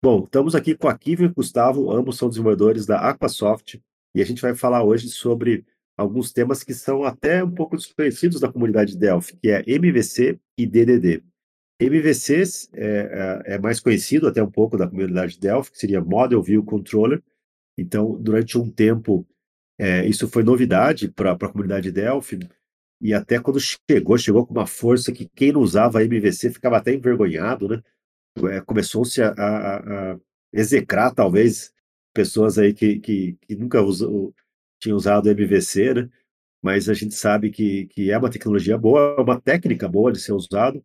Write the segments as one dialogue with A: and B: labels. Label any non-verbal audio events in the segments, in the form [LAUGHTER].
A: Bom, estamos aqui com a Kivio e o Gustavo, ambos são desenvolvedores da Aquasoft, e a gente vai falar hoje sobre alguns temas que são até um pouco desconhecidos da comunidade Delphi, que é MVC e DDD. MVC é, é, é, mais conhecido até um pouco da comunidade Delphi, que seria Model View Controller. Então, durante um tempo, é, isso foi novidade para a comunidade Delphi, e até quando chegou, chegou com uma força que quem não usava MVC ficava até envergonhado, né? É, começou-se a, a, a, execrar, talvez, pessoas aí que, que, que nunca usou, tinham usado MVC, né? Mas a gente sabe que, que é uma tecnologia boa, é uma técnica boa de ser usado.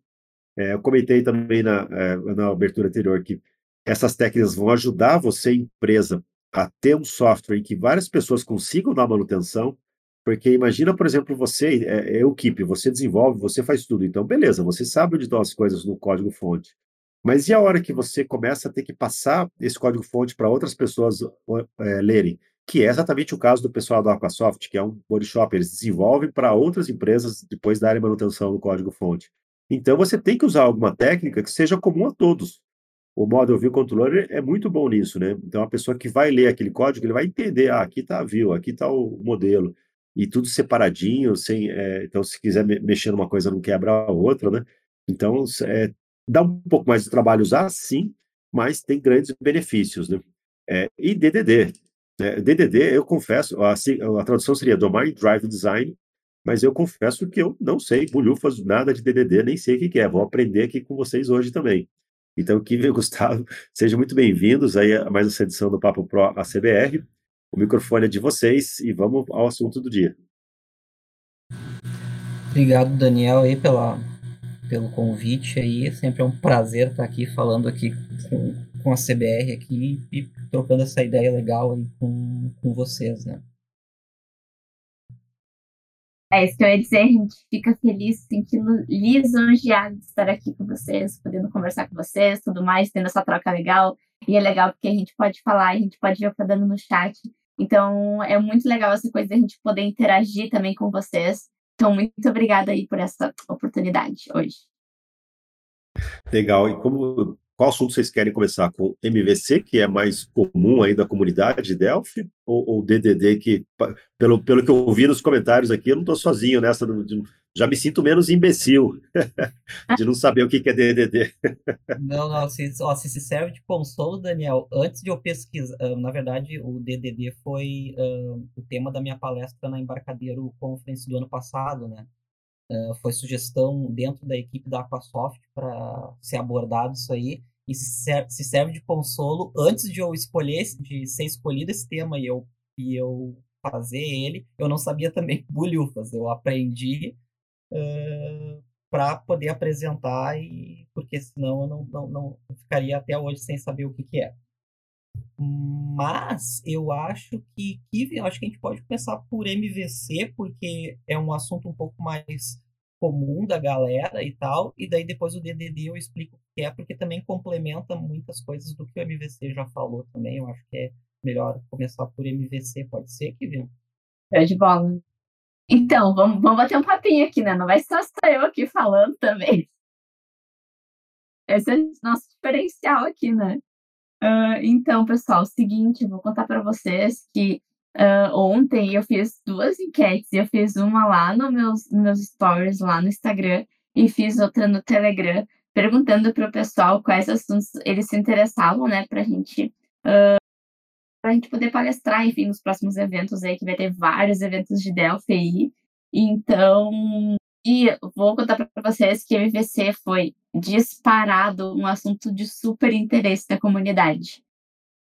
A: É, eu comentei também na, é, na abertura anterior que essas técnicas vão ajudar você, empresa, a ter um software em que várias pessoas consigam dar manutenção, porque imagina, por exemplo, você é, é equipe, você desenvolve, você faz tudo, então beleza, você sabe onde estão as coisas no código-fonte. Mas e a hora que você começa a ter que passar esse código-fonte para outras pessoas é, lerem? Que é exatamente o caso do pessoal da Aquasoft, que é um body shop, eles desenvolvem para outras empresas depois darem manutenção no código-fonte. Então você tem que usar alguma técnica que seja comum a todos. O Model View Controller é muito bom nisso, né? Então a pessoa que vai ler aquele código, ele vai entender, ah, aqui está a view, aqui está o modelo, e tudo separadinho, sem, é, então se quiser mexer numa coisa não quebra a outra, né? Então, é, Dá um pouco mais de trabalho usar, sim, mas tem grandes benefícios. Né? É, e DDD. Né? DDD, eu confesso, a, a tradução seria Domain Drive Design, mas eu confesso que eu não sei bolhufas nada de DDD, nem sei o que, que é. Vou aprender aqui com vocês hoje também. Então, Kivi [LAUGHS] e Gustavo, sejam muito bem-vindos aí a mais essa edição do Papo Pro ACBR. O microfone é de vocês e vamos ao assunto do dia.
B: Obrigado, Daniel, aí pela pelo convite aí. Sempre é um prazer estar aqui falando aqui com, com a CBR aqui e trocando essa ideia legal aí com, com vocês, né?
C: É isso que eu ia dizer, a gente fica feliz, sentindo lisonjeado de estar aqui com vocês, podendo conversar com vocês, tudo mais, tendo essa troca legal. E é legal porque a gente pode falar, a gente pode ver o que tá dando no chat. Então, é muito legal essa coisa de a gente poder interagir também com vocês. Então, muito obrigada aí por essa oportunidade hoje.
A: Legal. E como qual assunto vocês querem começar? Com MVC, que é mais comum aí da comunidade de Delphi, ou, ou DDD, que, pelo, pelo que eu ouvi nos comentários aqui, eu não estou sozinho nessa, de, já me sinto menos imbecil [LAUGHS] de não saber o que, que é DDD.
B: não, não, se, ó, se, se serve de consolo, Daniel, antes de eu pesquisar, uh, na verdade, o DDD foi uh, o tema da minha palestra na Embarcadeiro Conference do ano passado, né? Uh, foi sugestão dentro da equipe da Aquasoft para ser abordado isso aí e se serve, se serve de consolo antes de eu escolher de ser escolhido esse tema e eu e eu fazer ele eu não sabia também [LAUGHS] bulhufas eu aprendi uh, para poder apresentar e porque senão eu não, não, não ficaria até hoje sem saber o que, que é. Mas eu acho que Kiwi, acho que a gente pode começar por MVC, porque é um assunto um pouco mais comum da galera e tal, e daí depois o DDD eu explico o que é, porque também complementa muitas coisas do que o MVC já falou também. Eu acho que é melhor começar por MVC, pode ser, Kiwi?
C: É de bola. Então, vamos, vamos bater um papinho aqui, né? Não vai só estar eu aqui falando também. [LAUGHS] Esse é o nosso diferencial aqui, né? Uh, então, pessoal, seguinte, vou contar para vocês que uh, ontem eu fiz duas enquetes. Eu fiz uma lá no meus, nos meus stories, lá no Instagram, e fiz outra no Telegram, perguntando para o pessoal quais assuntos eles se interessavam, né, para a gente uh, para a gente poder palestrar, enfim, nos próximos eventos aí, que vai ter vários eventos de Delphi aí. Então, e vou contar para vocês que MVC foi disparado um assunto de super interesse da comunidade.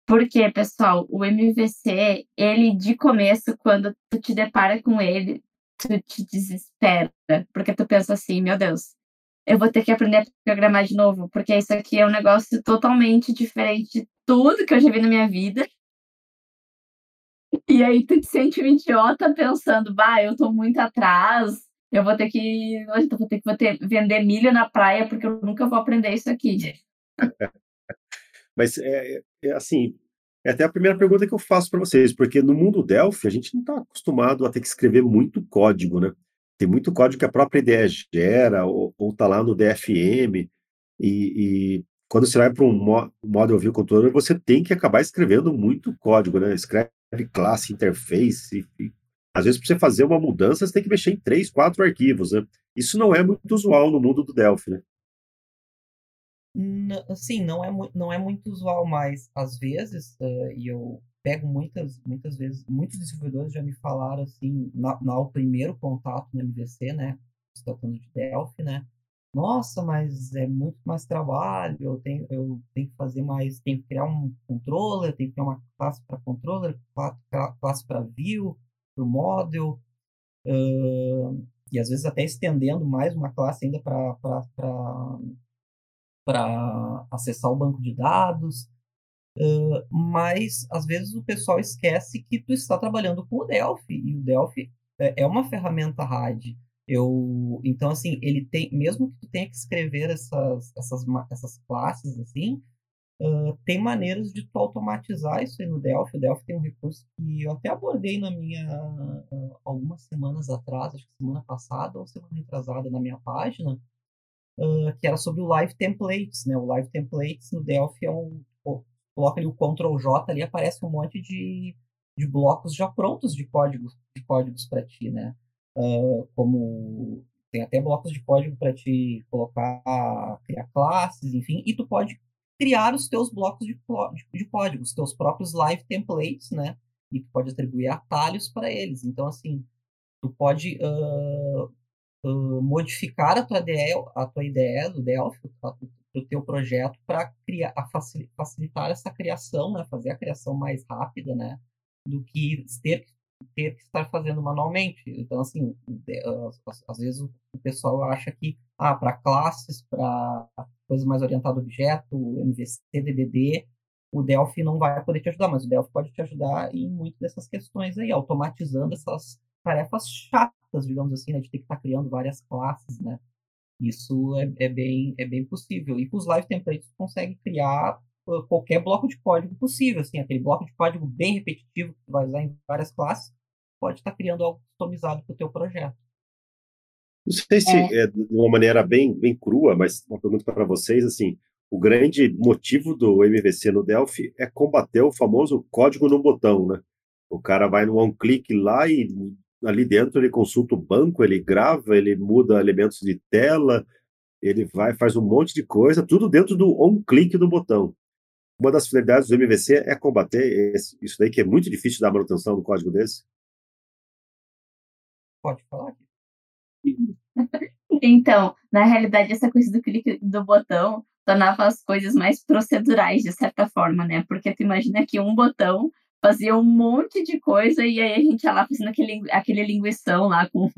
C: Porque, pessoal, o MVC, ele de começo, quando tu te depara com ele, tu te desespera. Porque tu pensa assim, meu Deus, eu vou ter que aprender a programar de novo, porque isso aqui é um negócio totalmente diferente de tudo que eu já vi na minha vida. E aí tu te sente um idiota pensando, bah, eu tô muito atrás, eu vou ter que. Eu vou ter que vou ter, vender milho na praia, porque eu nunca vou aprender isso aqui. [LAUGHS]
A: Mas é, é, assim, é até a primeira pergunta que eu faço para vocês, porque no mundo Delphi a gente não está acostumado a ter que escrever muito código, né? Tem muito código que a própria IDE gera, ou está lá no DFM, e, e quando você vai para um Model View Controller, você tem que acabar escrevendo muito código, né? Escreve classe, interface, e, às vezes para você fazer uma mudança, você tem que mexer em três, quatro arquivos, né? Isso não é muito usual no mundo do Delphi, né?
B: sim, não é, não é muito usual, mas às vezes, uh, e eu pego muitas, muitas vezes, muitos desenvolvedores já me falaram assim, na, na primeiro contato no MVC, né? Se tratando de Delphi, né? Nossa, mas é muito mais trabalho, eu tenho, eu tenho que fazer mais, tenho que criar um controller, tenho que criar uma classe para controller, classe para view, para o model, uh, e às vezes até estendendo mais uma classe ainda para acessar o banco de dados, uh, mas às vezes o pessoal esquece que tu está trabalhando com o Delphi, e o Delphi é, é uma ferramenta RAD. Eu, então, assim, ele tem, mesmo que tu tenha que escrever essas, essas, essas classes, assim, uh, tem maneiras de tu automatizar isso aí no Delphi. O Delphi tem um recurso que eu até abordei na minha, uh, algumas semanas atrás, acho que semana passada ou semana retrasada na minha página, uh, que era sobre o Live Templates, né? O Live Templates no Delphi é um... Coloca ali o Ctrl J ali, aparece um monte de, de blocos já prontos de códigos, de códigos para ti, né? Uh, como tem até blocos de código para te colocar, criar classes, enfim, e tu pode criar os teus blocos de, de, código, os teus próprios live templates, né? E tu pode atribuir atalhos para eles. Então, assim, tu pode uh, modificar a tua ideia, a tua do Delphi, do teu projeto para facilitar essa criação, né? Fazer a criação mais rápida, né? Do que ter, ter que estar fazendo manualmente. Então, assim, às vezes o pessoal acha que, ah, para classes, para coisas mais orientadas a objeto, MVC, DDD, o Delphi não vai poder te ajudar, mas o Delphi pode te ajudar em muitas dessas questões aí, automatizando essas tarefas chatas, digamos assim, né, de ter que estar criando várias classes, né? Isso é, é, bem, é bem possível. E com os live templates você consegue criar qualquer bloco de código possível, assim, aquele bloco de código bem repetitivo que você vai usar em várias classes, pode estar tá criando algo customizado para o teu projeto.
A: Não sei se é. é. de uma maneira bem, bem crua, mas uma pergunta para vocês, assim, o grande motivo do MVC no Delphi é combater o famoso código no botão, né? O cara vai no one-click lá e ali dentro ele consulta o banco, ele grava, ele muda elementos de tela, ele vai, faz um monte de coisa, tudo dentro do on-click do botão. Uma das finalidades do MVC é combater esse, isso daí que é muito difícil dar manutenção no código desse.
B: Pode falar aqui.
C: Então, na realidade, essa coisa do clique do botão tornava as coisas mais procedurais, de certa forma, né? Porque tu imagina que um botão fazia um monte de coisa e aí a gente ia lá fazendo aquele, aquele linguição lá com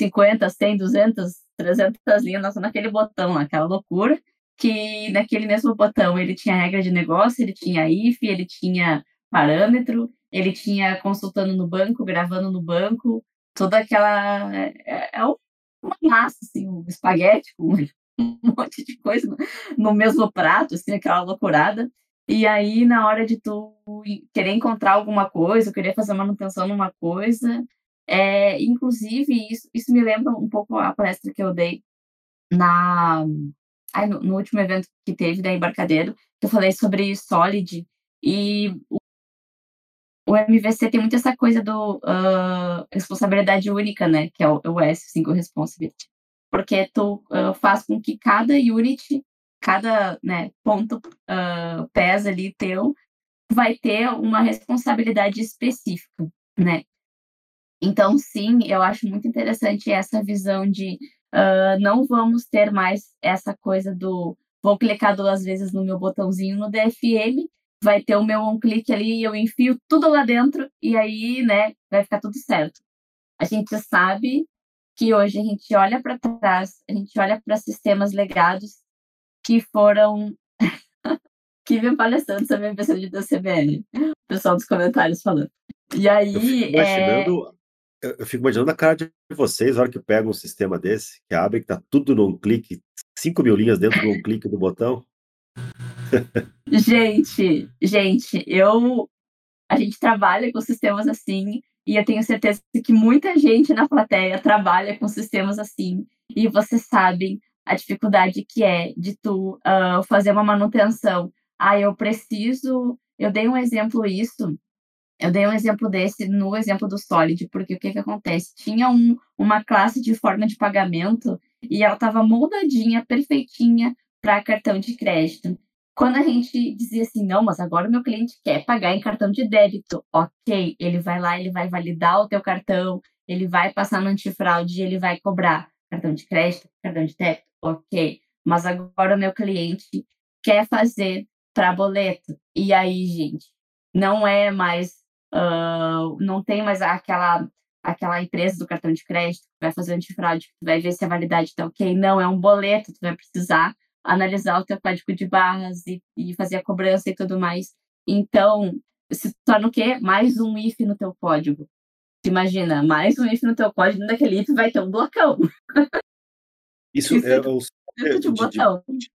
C: 50, 100, 200, 300 linhas naquele botão, aquela loucura, que naquele mesmo botão ele tinha regra de negócio, ele tinha if, ele tinha parâmetro, ele tinha consultando no banco, gravando no banco, toda aquela... É, é, é uma massa, assim, um espaguete com [LAUGHS] um monte de coisa no, no mesmo prato, assim, aquela loucurada. E aí, na hora de tu querer encontrar alguma coisa, querer fazer manutenção numa coisa, é, inclusive, isso, isso me lembra um pouco a palestra que eu dei na, ai, no, no, último evento que teve da Embarcadeiro, que eu falei sobre Solid, e o, o MVC tem muito essa coisa do uh, responsabilidade única, né, que é o, o S, Single Responsibility, porque tu uh, faz com que cada unit cada né, ponto uh, pesa ali teu vai ter uma responsabilidade específica, né? Então, sim, eu acho muito interessante essa visão de uh, não vamos ter mais essa coisa do vou clicar duas vezes no meu botãozinho no DFM, vai ter o meu um clique ali e eu enfio tudo lá dentro e aí, né, vai ficar tudo certo. A gente sabe que hoje a gente olha para trás, a gente olha para sistemas legados que foram. [LAUGHS] que vem palestrando sobre a invenção de DCBL. O pessoal dos comentários falando. E aí. Eu
A: fico imaginando, eu fico imaginando a cara de vocês, na hora que pega um sistema desse, que abre, que tá tudo num clique, 5 mil linhas dentro de um clique do botão.
C: gente, gente, eu. A gente trabalha com sistemas assim, e eu tenho certeza que muita gente na plateia trabalha com sistemas assim. E vocês sabem a dificuldade que é de tu uh, fazer uma manutenção. Ah, eu preciso. Eu dei um exemplo isso. Eu dei um exemplo desse no exemplo do Solid, porque o que, que acontece? Tinha um, uma classe de forma de pagamento e ela estava moldadinha, perfeitinha para cartão de crédito. Quando a gente dizia assim, não, mas agora o meu cliente quer pagar em cartão de débito, ok, ele vai lá, ele vai validar o teu cartão, ele vai passar no antifraude, ele vai cobrar cartão de crédito, cartão de débito, ok. Mas agora o meu cliente quer fazer para boleto. E aí, gente, não é mais, uh, não tem mais aquela aquela empresa do cartão de crédito que vai fazer antifraude, que vai ver se a validade está ok. Não, é um boleto, tu vai precisar analisar o teu código de barras e, e fazer a cobrança e tudo mais. Então, se torna o quê? Mais um if no teu código. Imagina, mais um if no teu código, daquele if vai ter um blocão. [LAUGHS]
A: Isso, Isso é, é o
C: de, de, botão.
A: De,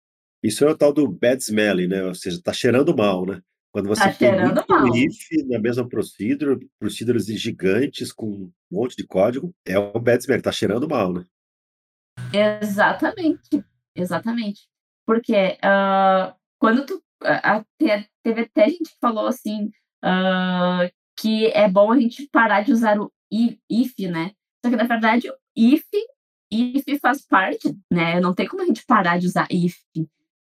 A: isso é o tal do bad smelling, né? Ou seja, tá cheirando mal, né? Quando você
C: tá
A: tem
C: muito mal.
A: if na mesma procedure, procedures gigantes com um monte de código, é o bad smelling, tá cheirando mal, né?
C: Exatamente, exatamente. Porque uh, quando tu. Uh, teve até gente que falou assim uh, que é bom a gente parar de usar o if, né? Só que na verdade, if, if faz parte, né? Não tem como a gente parar de usar if.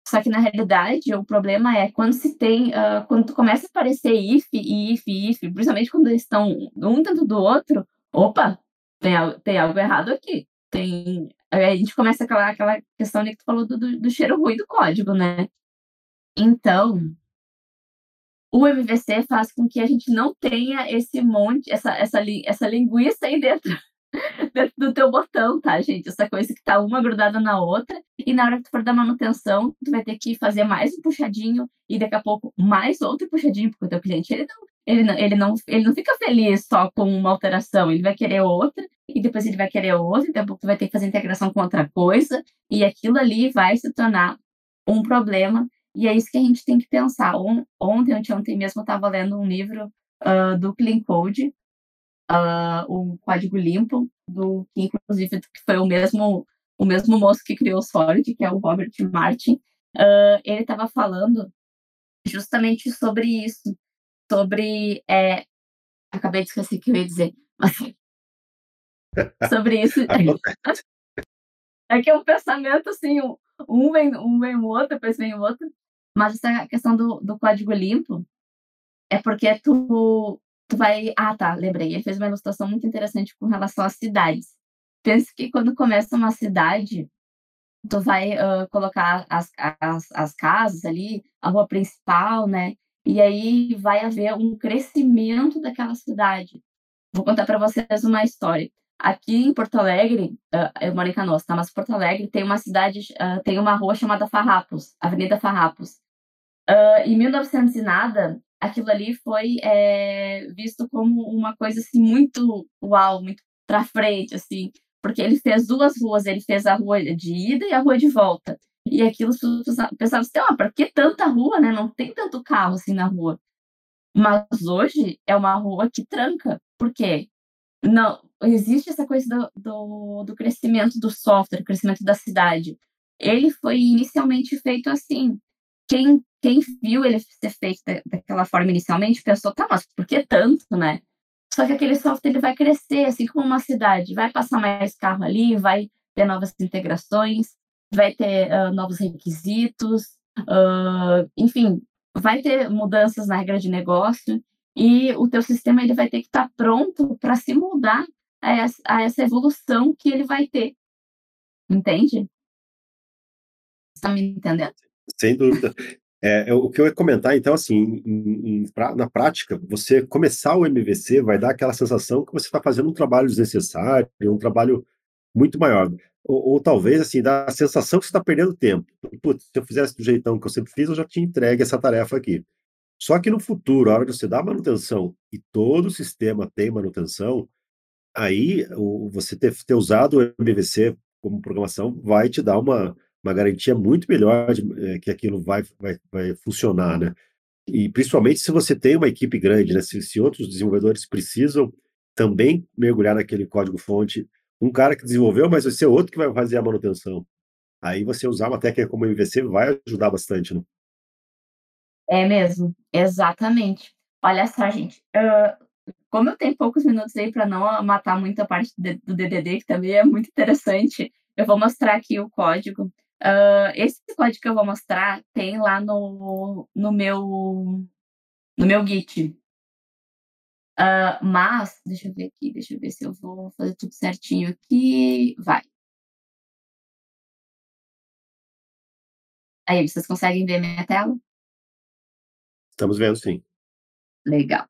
C: Só que na realidade o problema é quando se tem, uh, quando começa a aparecer if, if, if, principalmente quando eles estão um dentro do outro, opa, tem, tem algo errado aqui. Tem, a gente começa aquela, aquela questão que tu falou do, do, do cheiro ruim do código, né? Então, o MVC faz com que a gente não tenha esse monte, essa, essa, essa linguiça aí dentro dentro do teu botão, tá, gente? Essa coisa que tá uma grudada na outra, e na hora que tu for dar manutenção, tu vai ter que fazer mais um puxadinho, e daqui a pouco mais outro puxadinho, porque o teu cliente, ele não, ele não, ele não, ele não fica feliz só com uma alteração, ele vai querer outra, e depois ele vai querer outra, e daqui a pouco tu vai ter que fazer integração com outra coisa, e aquilo ali vai se tornar um problema, e é isso que a gente tem que pensar. Ontem, ontem mesmo, eu estava lendo um livro uh, do Clean Code, uh, o código limpo, do que inclusive foi o mesmo o mesmo moço que criou o Solid, que é o Robert Martin, uh, ele estava falando justamente sobre isso, sobre é, acabei de esquecer o que eu ia dizer, mas [LAUGHS] sobre isso. [LAUGHS] [LAUGHS] É que é um pensamento assim, um vem um vem o outro, depois vem o outro, mas essa questão do, do código limpo é porque tu Tu vai. Ah, tá, lembrei. Ele fez uma ilustração muito interessante com relação às cidades. Pensa que quando começa uma cidade, tu vai uh, colocar as, as, as casas ali, a rua principal, né? E aí vai haver um crescimento daquela cidade. Vou contar para vocês uma história. Aqui em Porto Alegre, uh, eu moro em Canoas, tá? Mas Porto Alegre tem uma cidade, uh, tem uma rua chamada Farrapos, Avenida Farrapos. Uh, em 1900 e nada, aquilo ali foi é, visto como uma coisa assim muito uau, muito para frente, assim, porque ele fez duas ruas, ele fez a rua de ida e a rua de volta. E aquilo pensava assim, ah, para que tanta rua, né? Não tem tanto carro assim na rua. Mas hoje é uma rua que tranca. Por quê? Não, existe essa coisa do, do, do crescimento do software, crescimento da cidade. Ele foi inicialmente feito assim. Quem quem viu ele ser feito daquela forma inicialmente pensou, tá, mas por que tanto, né? Só que aquele software ele vai crescer, assim como uma cidade, vai passar mais carro ali, vai ter novas integrações, vai ter uh, novos requisitos, uh, enfim, vai ter mudanças na regra de negócio e o teu sistema ele vai ter que estar tá pronto para se mudar a essa, a essa evolução que ele vai ter. Entende? Está me entendendo?
A: Sem dúvida. É, o que eu ia comentar, então, assim, em, em, pra, na prática, você começar o MVC vai dar aquela sensação que você está fazendo um trabalho desnecessário, um trabalho muito maior. Ou, ou talvez, assim, dá a sensação que você está perdendo tempo. Putz, se eu fizesse do jeitão que eu sempre fiz, eu já tinha entregue essa tarefa aqui. Só que no futuro, a hora de você dar manutenção, e todo o sistema tem manutenção, aí o, você ter, ter usado o MVC como programação vai te dar uma, uma garantia muito melhor de, é, que aquilo vai, vai, vai funcionar, né? E principalmente se você tem uma equipe grande, né? Se, se outros desenvolvedores precisam também mergulhar naquele código-fonte, um cara que desenvolveu, mas vai ser outro que vai fazer a manutenção. aí você usar uma técnica como MVC vai ajudar bastante, né?
C: É mesmo, exatamente. Olha só, gente, hã, como eu tenho poucos minutos aí para não matar muita parte do DDD, que também é muito interessante, eu vou mostrar aqui o código. Hã, esse código que eu vou mostrar tem lá no no meu no meu Git. Hã, mas deixa eu ver aqui, deixa eu ver se eu vou fazer tudo certinho aqui. Vai. Aí, vocês conseguem ver minha tela?
A: Estamos vendo sim.
C: Legal.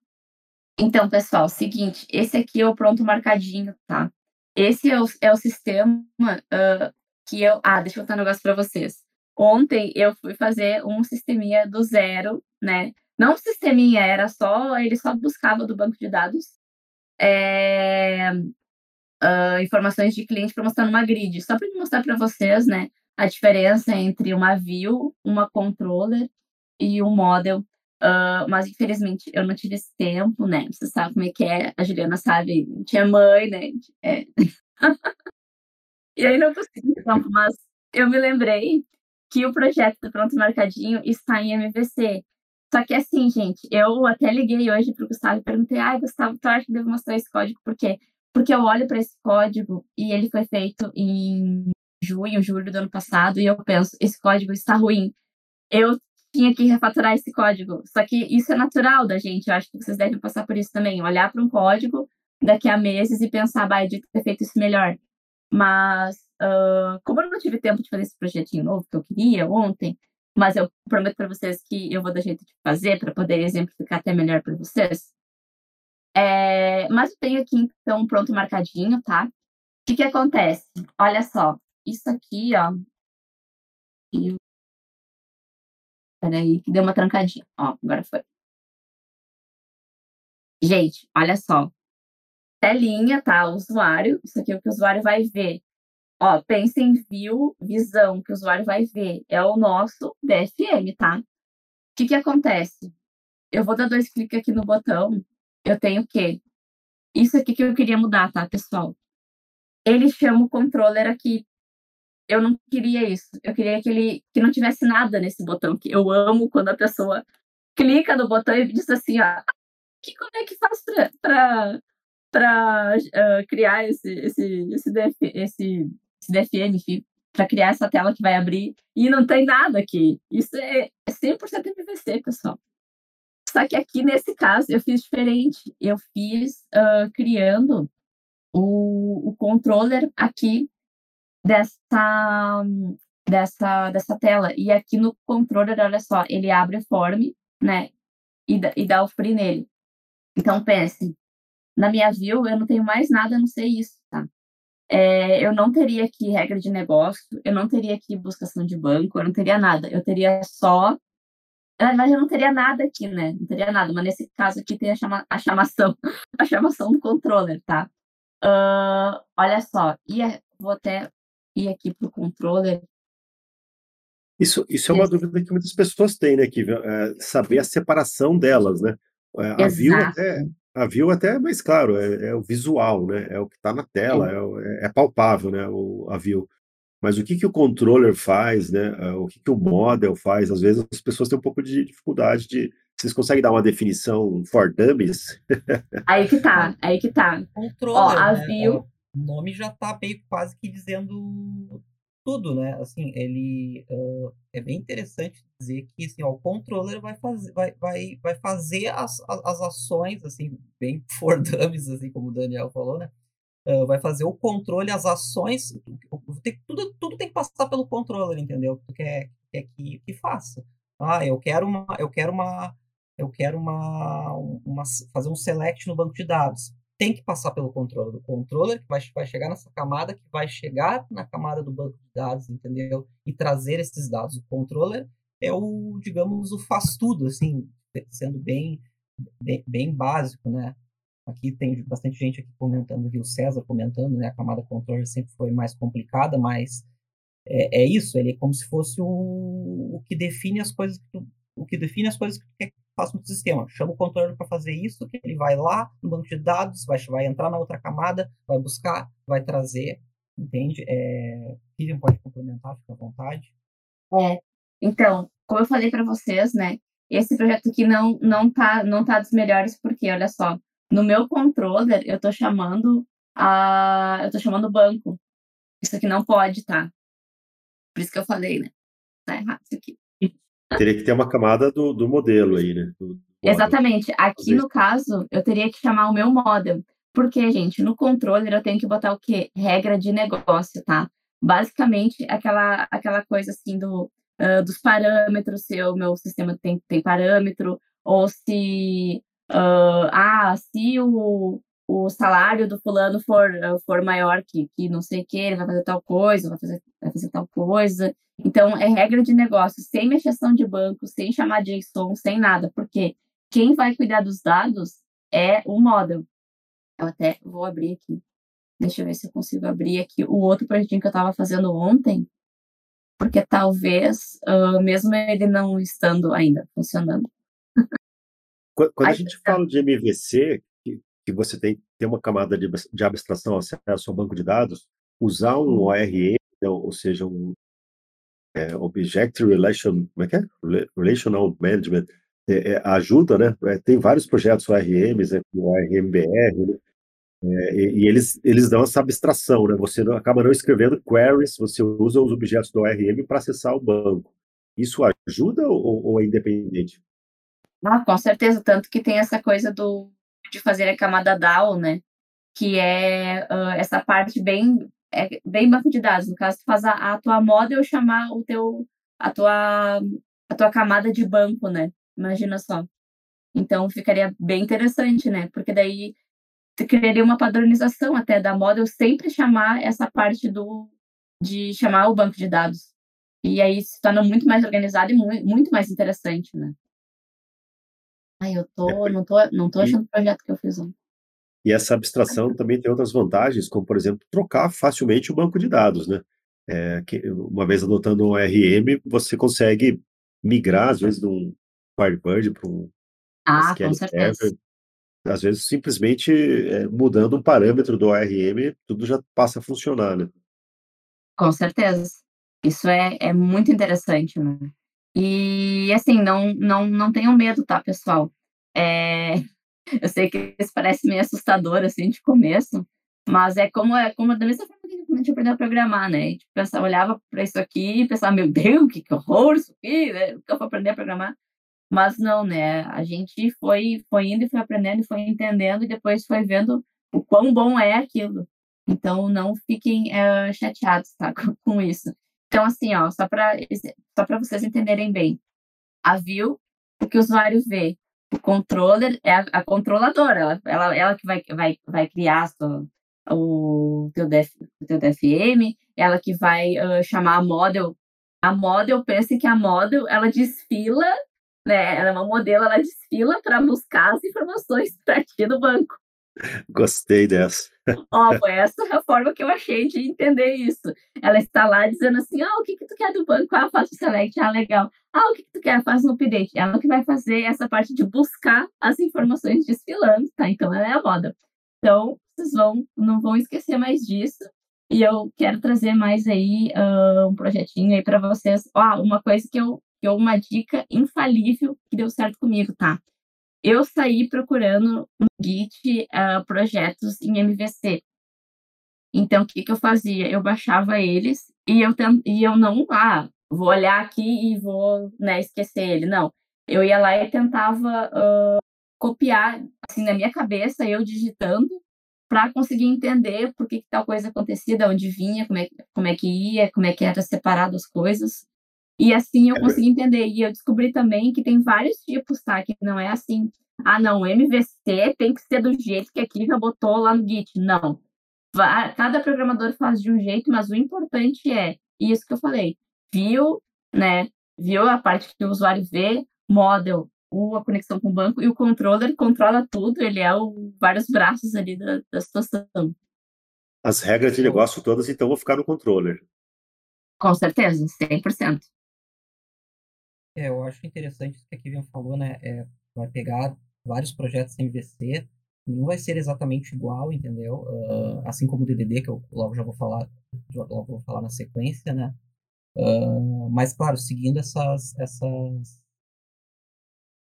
C: Então, pessoal, seguinte, esse aqui é o pronto marcadinho, tá? Esse é o é o sistema, hã, que eu ah, deixa eu contar um negócio para vocês. Ontem eu fui fazer um sisteminha do zero, né, não um sisteminha, era só ele só buscava do banco de dados, eh, hã, informações de cliente para mostrar numa grid, só para mostrar para vocês, né, a diferença entre uma view, uma controller e um model. Hã, mas infelizmente eu não tive esse tempo, né, você sabe como é que é, a Juliana sabe, tinha mãe, né, é. [LAUGHS] E aí não consegui tempo, mas eu me lembrei que o projeto do Pronto Marcadinho está em MVC. Só que assim, gente, eu até liguei hoje para o Gustavo e perguntei: "Ai, Gustavo, tu acha que devo mostrar esse código por quê?" Porque eu olho para esse código e ele foi feito em junho, julho do ano passado e eu penso: "Esse código está ruim. Eu tinha que refatorar esse código". Só que isso é natural da gente, eu acho que vocês devem passar por isso também, olhar para um código daqui a meses e pensar: "Bah, eu devia ter feito isso melhor". Mas, hã, como eu não tive tempo de fazer esse projetinho novo que eu queria ontem, mas eu prometo para vocês que eu vou dar jeito de fazer para poder exemplificar até melhor para vocês. Eh, mas eu tenho aqui então pronto marcadinho, tá. O Que que acontece? Olha só, isso aqui, ó eu Espera aí que deu uma trancadinha. Ó, agora foi. Gente, olha só. Telinha, tá, usuário, isso aqui é o que o usuário vai ver. Ó, pensa em view, visão, que o usuário vai ver, é o nosso DFM, tá. O Que que acontece? Eu vou dar 2 cliques aqui no botão, eu tenho o quê? Isso aqui que eu queria mudar, tá, pessoal. Ele chama o controller aqui. Eu não queria isso, eu queria que ele que não tivesse nada nesse botão, que eu amo quando a pessoa clica no botão e diz assim: "Ah, que como é que faz pra pra pra, hã, criar esse esse esse DF esse esse enfim, pra criar essa tela que vai abrir", e não tem nada aqui. Isso é é 100% MVC, pessoal. Só que aqui nesse caso eu fiz diferente, eu fiz, hã, criando o o controller aqui dessa dessa dessa tela. E aqui no controller, olha só, ele abre form, né, e e dá o free nele. Então pense, na minha view eu não tenho mais nada a não ser isso, tá. Eh, eu não teria aqui regra de negócio, eu não teria aqui buscação de banco, eu não teria nada, eu teria só na verdade eu não teria nada aqui, né, não teria nada, mas nesse caso aqui tem a chama a chamação [LAUGHS] a chamação do controller, tá. Hã, olha só, e vou até ir aqui para o controller.
A: Isso isso é uma dúvida que muitas pessoas têm, né, que eh, saber a separação delas, né. Eh, a view até
C: Exato.
A: A view até é mais claro, é é o visual, né, é o que tá na tela, é o é palpável, né, o a view. Mas o que que o controller faz, né, hã, o que que o model faz, às vezes as pessoas têm um pouco de dificuldade de vocês conseguem dar uma definição for dummies?
C: Aí que tá, [LAUGHS] aí que tá. Ó,
B: Controller,
C: a
B: né,
C: view
B: o nome já tá meio quase que dizendo tudo, né, assim, ele, hã, é bem interessante dizer que, assim, ó, o controller vai fazer vai vai vai fazer as as ações, assim, bem [LAUGHS] for dummies, assim, como o Daniel falou, né, hã, vai fazer o controle, as ações, tem tudo tudo tem que passar pelo controller, entendeu? Tu quer quer que que faça. Ah, eu quero uma eu quero uma eu quero uma uma fazer um select no banco de dados, tem que passar pelo controller, o controller que vai vai chegar nessa camada, que vai chegar na camada do banco de dados, entendeu? E trazer esses dados. O controller é o, digamos, o faz tudo, assim, sendo bem bem bem básico, né. Aqui tem bastante gente aqui comentando, aqui o César comentando, né, a camada controller sempre foi mais complicada, mas é é isso, ele é como se fosse o o que define as coisas que tu o que define as coisas que quer que faça no sistema. Chama o controller pra fazer isso, que ele vai lá no banco de dados, vai vai entrar na outra camada, vai buscar, vai trazer, Entende? É... Pode complementar, fica à vontade.
C: É, então, como eu falei para vocês, né, esse projeto aqui não, não, tá, não tá dos melhores, porque, olha só, no meu controller, eu tô chamando a. Eu tô chamando o banco. Isso aqui não pode, tá? Por isso que eu falei, né? Tá errado isso aqui.
A: Teria que ter uma camada do, do modelo aí, né? Do, do
C: Exatamente. Aqui, no caso, eu teria que chamar o meu model. Porque, gente, no controller eu tenho que botar o quê? Regra de negócio, tá? Basicamente, aquela, aquela coisa assim do, uh, dos parâmetros, se o meu sistema tem, tem parâmetro, ou se, uh, ah, se o, o salário do fulano for, for maior que, que não sei o que, ele vai fazer tal coisa, vai fazer, vai fazer tal coisa. Então, é regra de negócio, sem mexação de banco, sem chamar JSON, sem nada, porque quem vai cuidar dos dados é o model. Eu até vou abrir aqui. Deixa eu ver se eu consigo abrir aqui o outro projetinho que eu estava fazendo ontem, porque talvez, uh, mesmo ele não estando ainda funcionando.
A: Quando, a gente fala de MVC, que, que você tem, tem uma camada de, de abstração acesso ao banco de dados, usar um ORM, né, ou seja, um é, Object Relation, como é que é? Relational Management, é, é, ajuda, né? É, tem vários projetos ORMs, é, o ORMBR, né? É, e, e, eles, eles dão essa abstração, né? Você não, acaba não escrevendo queries, você usa os objetos do ORM para acessar o banco. Isso ajuda ou, ou, é independente?
C: Ah, com certeza, tanto que tem essa coisa do, de fazer a camada DAO, né? Que é uh, essa parte bem, é, bem banco de dados. No caso, tu faz a, a tua model chamar o teu, a tua, a tua camada de banco, né? Imagina só. Então ficaria bem interessante, né? Porque daí criaria uma padronização até da model sempre chamar essa parte do de chamar o banco de dados. E aí se torna muito mais organizado e muito, mais interessante, né? Ai, eu tô, não tô, não tô achando o projeto que eu fiz ontem.
A: E essa abstração também tem outras vantagens, como, por exemplo, trocar facilmente o banco de dados, né? É, que, uma vez adotando um ORM, você consegue migrar, às vezes, de um Firebird para um
C: ah, SQL Server
A: às vezes, simplesmente é, mudando um parâmetro do ORM, tudo já passa a funcionar, né?
C: Com certeza. Isso é, é muito interessante, né? E, assim, não, não, não tenham medo, tá, pessoal? É, [LAUGHS] eu sei que isso parece meio assustador, assim, de começo, mas é como, é como da mesma forma que a gente aprendeu a programar, né? A gente pensava, olhava para isso aqui e pensava, meu Deus, que, horror isso aqui, né? Nunca vou aprender a programar. Mas não, né? A gente foi, foi indo e foi aprendendo e foi entendendo e depois foi vendo o quão bom é aquilo. Então, não fiquem é, chateados, tá? [LAUGHS] Com, isso. Então, assim, ó, só para só para vocês entenderem bem. A view, o que o usuário vê. O controller é a, a controladora. Ela, ela, ela que vai, vai, vai criar sua, o teu, DF, o teu DFM, ela que vai uh, chamar a model. A model, pense que a model, ela desfila né? Ela é uma modelo, ela desfila para buscar as informações para ti do banco.
A: Gostei dessa.
C: Ó, foi essa a forma que eu achei de entender isso. Ela está lá dizendo assim, ah, o que que tu quer do banco? Ah, faz o select, ah, legal. Ah, o que que tu quer? Faz um update. Ela que vai fazer essa parte de buscar as informações desfilando, tá? Então, ela é a moda. Então, vocês vão, não vão esquecer mais disso. E eu quero trazer mais aí uh, um projetinho aí para vocês. Ó, uma coisa que eu que é uma dica infalível que deu certo comigo, tá? Eu saí procurando no Git uh, projetos em MVC. Então, o que, que eu fazia? Eu baixava eles e eu, e eu não, ah, vou olhar aqui e vou né, esquecer ele. Não. Eu ia lá e tentava uh, copiar, assim, na minha cabeça, eu digitando, para conseguir entender por que, que, tal coisa acontecia, de onde vinha, como é, como é que ia, como é que era separado as coisas. E assim eu é consegui entender. E eu descobri também que tem vários tipos, tá? Que não é assim, ah, não, MVC tem que ser do jeito que a Kika botou lá no Git. Não. Cada programador faz de um jeito, mas o importante é isso que eu falei. Viu, né? Viu a parte que o usuário vê, model, a conexão com o banco, e o controller controla tudo, ele é o vários braços ali da, da situação.
A: As regras de negócio todas, então, vão ficar no controller.
C: Com certeza, 100%.
B: É, eu acho interessante isso que a Kivian falou, né? É, vai pegar vários projetos MVC Não vai ser exatamente igual, entendeu? Uh, assim como o DDD, que eu logo já vou falar, logo vou falar na sequência, né? Uh, mas, claro, seguindo essas, essas,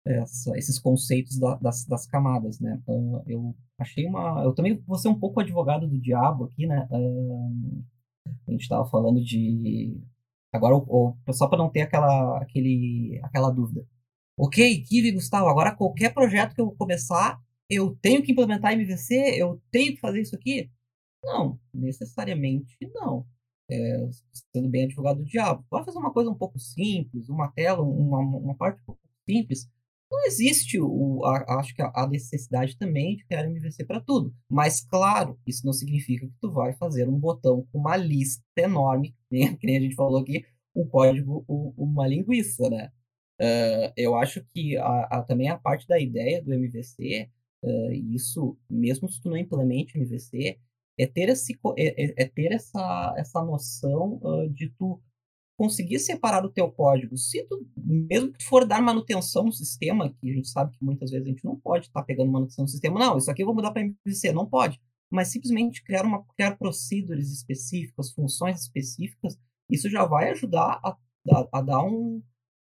B: essa, esses conceitos da, das, das camadas, né? Uh, eu achei uma... Eu também vou ser um pouco advogado do diabo aqui, né? a gente estava falando de... Agora, o, o, só para não ter aquela, aquele, aquela dúvida. Ok, Kiwi, Gustavo, agora qualquer projeto que eu começar, eu tenho que implementar MVC? Eu tenho que fazer isso aqui? Não, necessariamente não. É, sendo bem advogado do diabo. Vai fazer uma coisa um pouco simples, uma tela, uma, uma parte um pouco simples. Não existe, o, a, acho que a, necessidade também de criar MVC para tudo. Mas, claro, isso não significa que tu vai fazer um botão com uma lista enorme, [LAUGHS] né? que nem a gente falou aqui, um código, uma linguiça, né? Uh, eu acho que a, a, também a parte da ideia do MVC uh, isso, mesmo se tu não implemente o MVC, é ter, esse, é, é, é ter essa, essa noção uh, de tu conseguir separar o teu código. Se tu, mesmo que tu for dar manutenção no sistema, que a gente sabe que muitas vezes a gente não pode estar tá pegando manutenção no sistema, não, isso aqui eu vou mudar para MVC, não pode. Mas simplesmente criar, uma, criar procedures específicas, funções específicas, isso já vai ajudar a, a, a dar um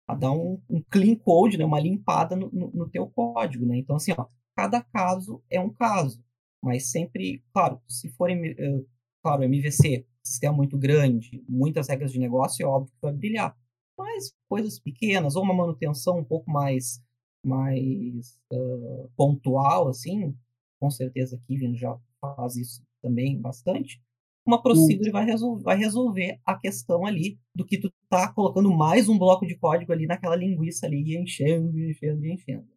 B: a dar um, um, clean code, né, uma limpada no, no, no teu código, né? Então assim, ó, cada caso é um caso, mas sempre, claro, se for, uh, claro, MVC, sistema muito grande, muitas regras de negócio, é óbvio que vai brilhar. Mas coisas pequenas, ou uma manutenção um pouco mais, mais uh, pontual, assim, com certeza a Kivian já faz isso também bastante, uma procedure vai, resol vai resolver a questão ali do que tu tá colocando mais um bloco de código ali naquela linguiça ali, e enchendo, enchendo, enchendo.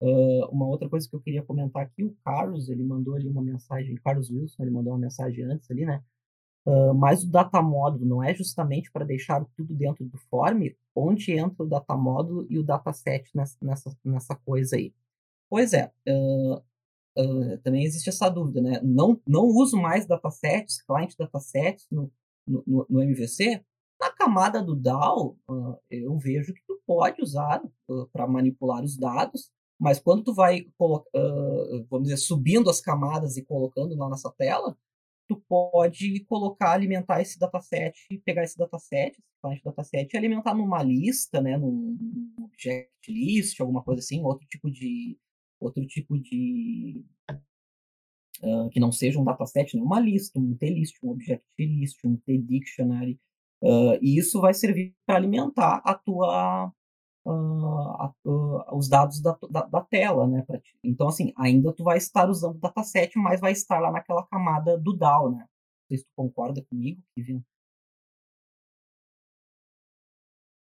B: Uh, uma outra coisa que eu queria comentar aqui, o Carlos, ele mandou ali uma mensagem, Carlos Wilson, ele mandou uma mensagem antes ali, né? Uh, mas o data módulo não é justamente para deixar tudo dentro do form, onde entra o data módulo e o dataset nessa, nessa, nessa coisa aí. Pois é, uh, também existe essa dúvida, né? Não, não uso mais datasets, client datasets no, no, no MVC. Na camada do DAO, eu vejo que tu pode usar para manipular os dados, mas quando tu vai, uh, vamos dizer, subindo as camadas e colocando lá nessa tela, tu pode colocar, alimentar esse dataset, pegar esse dataset, esse dataset e alimentar numa lista, né, num object list, alguma coisa assim, outro tipo de outro tipo de uh, que não seja um dataset, né, uma lista, um t-list, um object list, um t-dictionary, uh, e isso vai servir para alimentar a tua uh, uh, os dados da, da, da tela, né? Então, assim, ainda tu vai estar usando o dataset, mas vai estar lá naquela camada do DAO, né? Não sei se tu concorda comigo, Kevin.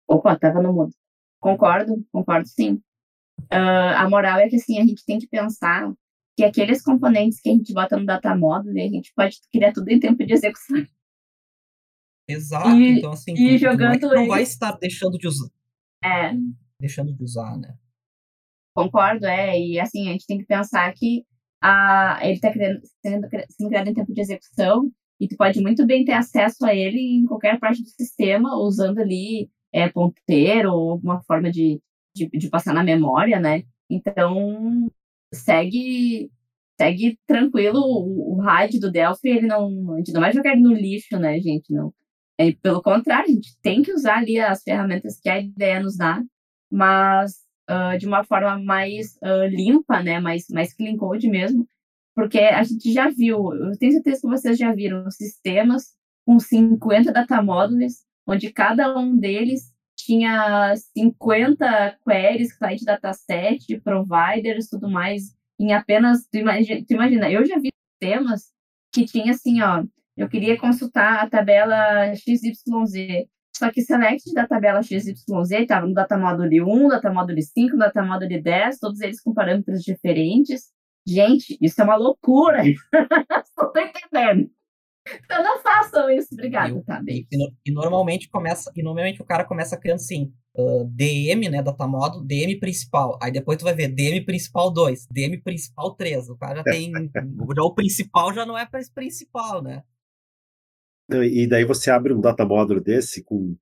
C: Opa, tava no mudo. Concordo, concordo sim. Uh, a moral é que assim, a gente tem que pensar que aqueles componentes que a gente bota no data model, a gente pode criar tudo em tempo de execução.
B: Exato, e, então assim, e tu, jogando tu não, é não vai estar deixando de usar.
C: É.
B: Deixando de usar, né?
C: Concordo, é. E assim, a gente tem que pensar que a, ele está sendo, sendo criado em tempo de execução e tu pode muito bem ter acesso a ele em qualquer parte do sistema, usando ali é, ponteiro ou alguma forma de, de, de passar na memória, né? Então, segue segue tranquilo o, o RAID do Delphi, ele não, a gente não vai jogar ele no lixo, né, gente? Não. É, pelo contrário, a gente tem que usar ali as ferramentas que a ideia nos dá, mas uh, de uma forma mais uh, limpa, né? Mais, mais clean code mesmo, porque a gente já viu, eu tenho certeza que vocês já viram sistemas com 50 data módulos, onde cada um deles tinha 50 queries, client dataset, providers, tudo mais, em apenas, tu imagina, tu imagina eu já vi sistemas que tinha assim, ó, eu queria consultar a tabela XYZ. Só que select da tabela XYZ estava no data module 1, data module 5, data module 10, todos eles com parâmetros diferentes. Gente, isso é uma loucura. Não [LAUGHS] tô entendendo. Então não façam isso, obrigada, tá,
B: e, e, normalmente começa, e normalmente o cara começa criando assim, uh, DM, né, data DM principal. Aí depois tu vai ver DM principal 2, DM principal 3. O cara já tem, já o principal já não é principal, né?
A: E daí você abre um data model desse com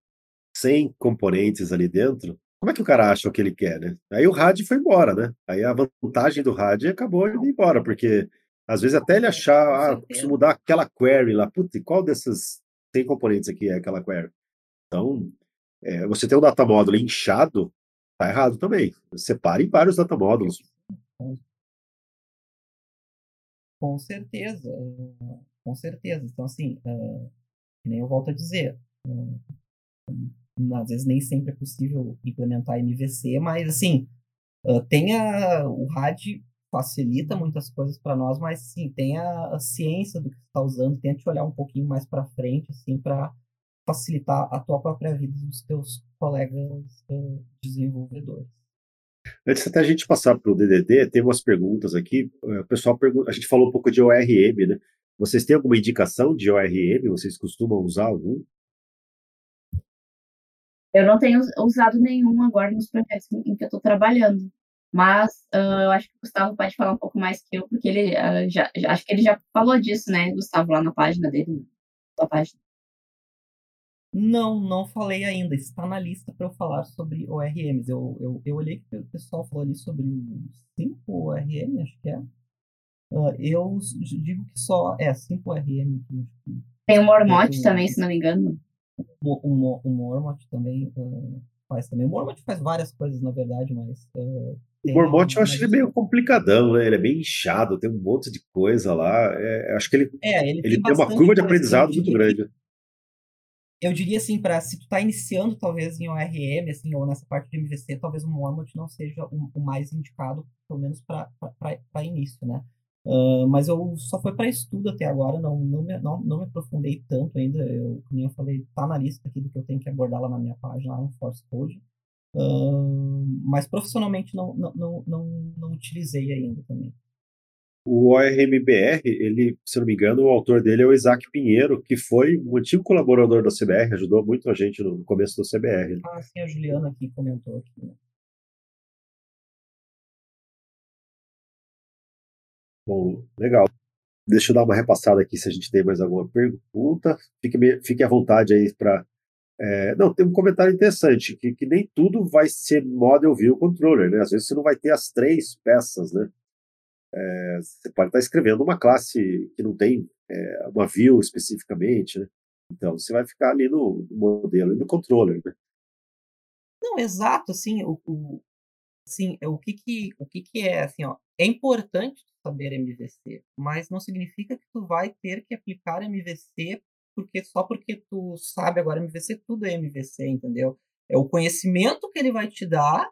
A: 100 componentes ali dentro, como é que o cara acha o que ele quer, né? Aí o RAD foi embora, né? Aí a vantagem do RAD acabou indo embora, porque às vezes até ele achar, ah, preciso mudar aquela query lá, putz, qual dessas tem componentes aqui é aquela query? Então, é, você tem um data módulo inchado, tá errado também. Separe em vários data módulos.
B: Com certeza, com certeza. Então, assim, uh, nem eu volto a dizer, uh, às vezes nem sempre é possível implementar MVC, mas assim, uh, tem a, o RAD facilita muitas coisas para nós, mas sim, tem a, ciência do que está usando, tente olhar um pouquinho mais para frente, assim, para facilitar a tua própria vida dos teus colegas desenvolvedores.
A: Antes até a gente passar para o DDD, tem umas perguntas aqui. O pessoal pergunta, a gente falou um pouco de ORM, né? Vocês têm alguma indicação de ORM? Vocês costumam usar algum?
C: Eu não tenho usado nenhum agora nos projetos em que eu estou trabalhando. Mas uh, eu acho que o Gustavo pode falar um pouco mais que eu, porque ele uh, já, já, acho que ele já falou disso, né, Gustavo, lá na página dele, na página.
B: Não, não falei ainda. Está na lista para eu falar sobre ORMs. Eu, eu, eu olhei que o pessoal falou ali sobre o 5 ORM, acho que é. Uh, eu digo que só. É, 5 ORM.
C: Tem o Mormont também, se não me engano.
B: O, o, o Mormont também uh, faz também. O Mormont faz várias coisas, na verdade, mas. Uh,
A: o Mormont eu acho ele meio complicadão, né? Ele é bem inchado, tem um monte de coisa lá. É, acho que ele,
B: é, ele,
A: ele tem, tem uma curva de aprendizado muito grande.
B: Eu diria assim, para se tu tá iniciando talvez em ORM, assim, ou nessa parte de MVC, talvez o Mormont não seja o, o mais indicado, pelo menos para início, né? Uh, mas eu só foi para estudo até agora, não, não, me, não, não me aprofundei tanto ainda. Eu, como eu falei, tá na lista aqui do que eu tenho que abordar lá na minha página, lá no Force Code. Uh, mas profissionalmente não, não, não, não, não utilizei ainda também.
A: O ORMBR, ele, se não me engano, o autor dele é o Isaac Pinheiro, que foi um antigo colaborador da CBR, ajudou muito a gente no começo do CBR.
B: Ah, sim, a Juliana aqui comentou aqui. Né?
A: Bom, legal. Deixa eu dar uma repassada aqui se a gente tem mais alguma pergunta. Fique, fique à vontade aí para. É, não, tem um comentário interessante, que, que nem tudo vai ser Model View Controller, né? Às vezes você não vai ter as três peças, né? É, você pode estar escrevendo uma classe que não tem é, uma view especificamente, né? Então você vai ficar ali no, modelo e no controller, né?
B: Não, exato, assim, o, o, assim, o que que, o que que é, assim, ó, é importante saber MVC, mas não significa que tu vai ter que aplicar MVC porque só porque tu sabe agora MVC, tudo é MVC, entendeu? É o conhecimento que ele vai te dar,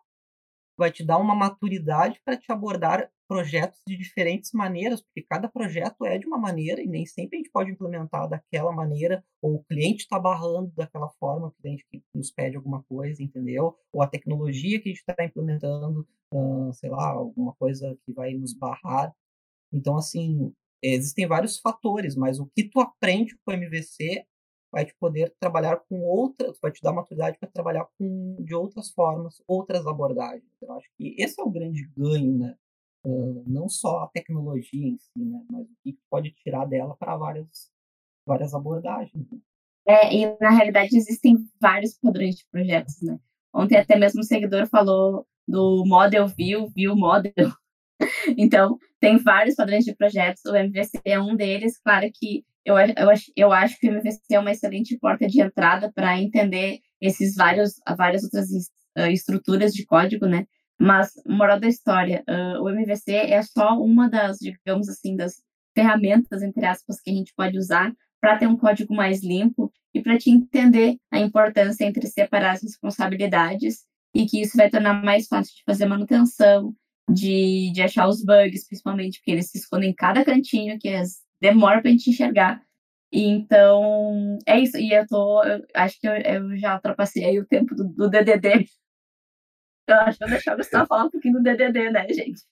B: vai te dar uma maturidade para te abordar projetos de diferentes maneiras, porque cada projeto é de uma maneira e nem sempre a gente pode implementar daquela maneira, ou o cliente está barrando daquela forma, o cliente que nos pede alguma coisa, entendeu? Ou a tecnologia que a gente está implementando, uh, sei lá, alguma coisa que vai nos barrar. Então, assim, existem vários fatores, mas o que tu aprende com o MVC vai te poder trabalhar com outras, vai te dar maturidade para trabalhar com de outras formas, outras abordagens. Eu acho que esse é o grande ganho, né? Não só a tecnologia em si, né? Mas o que pode tirar dela para várias, várias abordagens. Né?
C: É, e na realidade existem vários padrões de projetos, né? Ontem até mesmo um seguidor falou do Model View, View Model. [LAUGHS] então, tem vários padrões de projetos, o MVC é um deles. Claro que eu, eu, eu acho que o MVC é uma excelente porta de entrada para entender esses vários, várias outras estruturas de código, né? Mas, moral da história, uh, o MVC é só uma das, digamos assim, das ferramentas, entre aspas, que a gente pode usar para ter um código mais limpo e para te entender a importância entre separar as responsabilidades e que isso vai tornar mais fácil de fazer manutenção, de, de achar os bugs, principalmente, porque eles se escondem em cada cantinho, que é, demora para a gente enxergar. Então, é isso. E eu tô, eu, acho que eu, eu já ultrapassei o tempo do, do DDD eu acho que vou deixar o Gustavo falar um pouquinho do DDD, né, gente?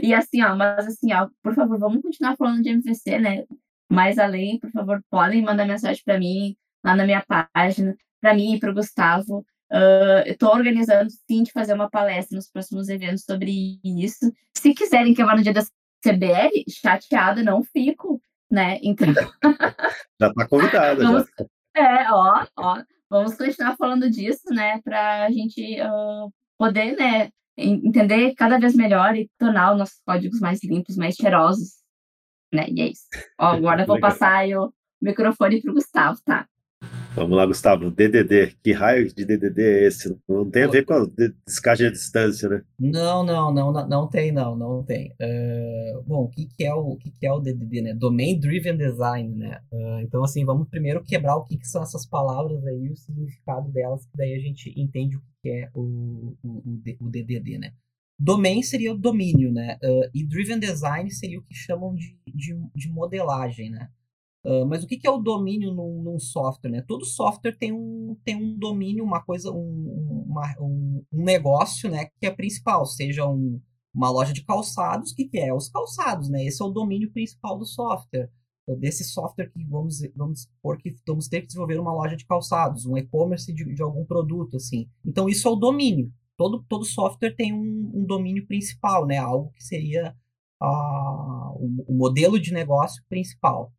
C: E assim, ó, mas assim, ó, por favor, vamos continuar falando de MVC, né? Mais além, por favor, podem mandar mensagem para mim lá na minha página, para mim e para o Gustavo. Uh, eu estou organizando, sim, de fazer uma palestra nos próximos eventos sobre isso. Se quiserem que eu vá no dia da CBR, chateada, não fico, né? Então. [LAUGHS]
A: já está convidada.
C: Vamos... Já. É, ó, ó. Vamos continuar falando disso, né? Para a gente uh, poder, né, entender cada vez melhor e tornar os nossos códigos mais limpos, mais cheirosos, né? E é isso. Ó, agora eu vou passar o microfone para o Gustavo, tá?
A: Vamos lá, Gustavo. DDD. Que raio de DDD é esse? Não tem a ver com a descagem à distância, né?
B: Não, não, não, não tem, não, não tem. Uh, bom, o que, que é o, o que, que é o DDD, né? Domain Driven Design, né? Uh, então, assim, vamos primeiro quebrar o que, que são essas palavras aí, o significado delas, que daí a gente entende o que é o, o, o DDD, né? Domain seria o domínio, né? Uh, e Driven Design seria o que chamam de, de, de modelagem, né? Uh, mas o que, que é o domínio num, num, software? Né? Todo software tem um, tem um domínio, uma coisa, um, uma, um, um negócio né, que é principal, seja um, uma loja de calçados, que, que é? Os calçados, né? Esse é o domínio principal do software. Desse software que vamos, vamos supor que vamos ter que desenvolver uma loja de calçados, um e-commerce de, de algum produto, assim. Então, isso é o domínio. Todo, todo software tem um, um domínio principal, né? Algo que seria uh, o, o modelo de negócio principal.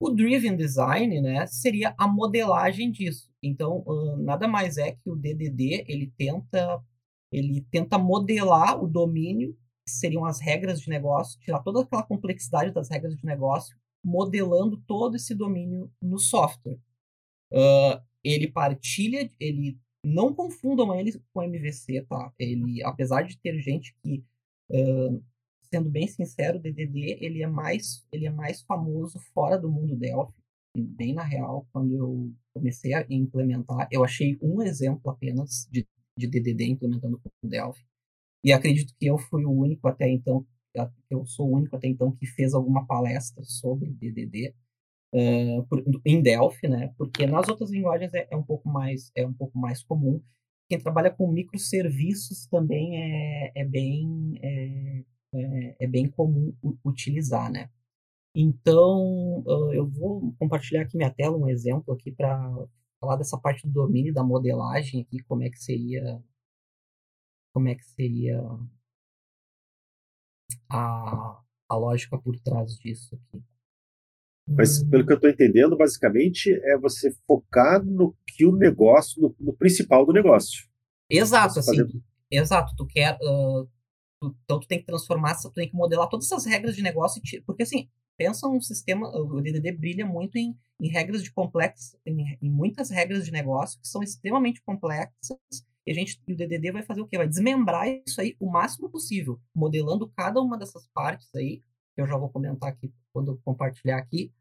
B: O Driven Design, né, seria a modelagem disso. Então, uh, nada mais é que o DDD, ele tenta, ele tenta modelar o domínio, que seriam as regras de negócio, tirar toda aquela complexidade das regras de negócio, modelando todo esse domínio no software. Uh, ele partilha, ele não confundam ele com MVC, tá? Ele, apesar de ter gente que uh, sendo bem sincero, o DDD ele é mais ele é mais famoso fora do mundo Delphi. Bem na real, quando eu comecei a implementar, eu achei um exemplo apenas de, de DDD implementando o Delphi. E acredito que eu fui o único até então, eu sou o único até então que fez alguma palestra sobre DDD uh, por, em Delphi, né? Porque nas outras linguagens é, é, um pouco mais é um pouco mais comum. Quem trabalha com microserviços também é, é bem é, é, é bem comum utilizar, né? Então, eu vou compartilhar aqui minha tela, um exemplo aqui para falar dessa parte do domínio da modelagem aqui, como é que seria como é que seria a, a lógica por trás disso aqui.
A: Mas pelo que eu estou entendendo, basicamente é você focar no que o negócio, no, no principal do negócio.
B: Exato, assim, fazendo... exato. Tu quer, uh, então tu tem que transformar, tu tem que modelar todas essas regras de negócio, porque assim, pensa um sistema, o DDD brilha muito em, em regras de complexo, em, em, muitas regras de negócio que são extremamente complexas, e a gente, e o DDD vai fazer o quê? Vai desmembrar isso aí o máximo possível, modelando cada uma dessas partes aí, que eu já vou comentar aqui quando eu compartilhar aqui,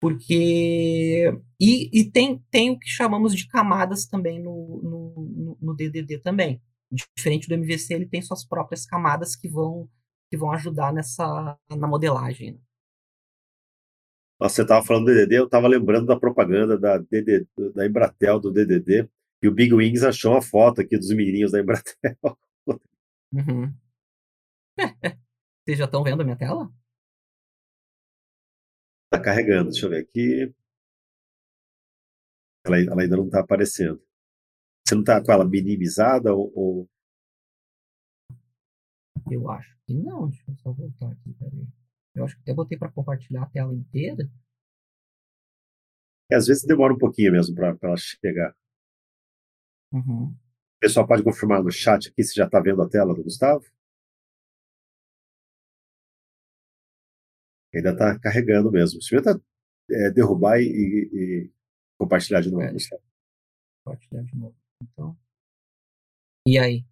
B: porque e, e tem, tem o que chamamos de camadas também no, no, no DDD também diferente do MVC, ele tem suas próprias camadas que vão que vão ajudar nessa na modelagem. Né?
A: Nossa, você estava falando do DDD, eu estava lembrando da propaganda da, DD, da Embratel do DDD, e o Big Wings achou uma foto aqui dos menininhos da Embratel. [LAUGHS]
B: Uhum. Vocês já estão vendo a minha tela?
A: Está carregando, deixa eu ver aqui. Ela, ela ainda não está aparecendo. Você não está com ela minimizada ou, ou,
B: Eu acho que não. Deixa eu só voltar aqui, peraí. Eu acho que até botei para compartilhar a tela inteira.
A: É, às vezes demora um pouquinho mesmo para ela chegar.
B: Uhum.
A: O pessoal pode confirmar no chat aqui se já está vendo a tela do Gustavo. Ainda está carregando mesmo. Experimenta é, derrubar e, e, compartilhar de novo. É,
B: compartilhar de novo. Então. E aí?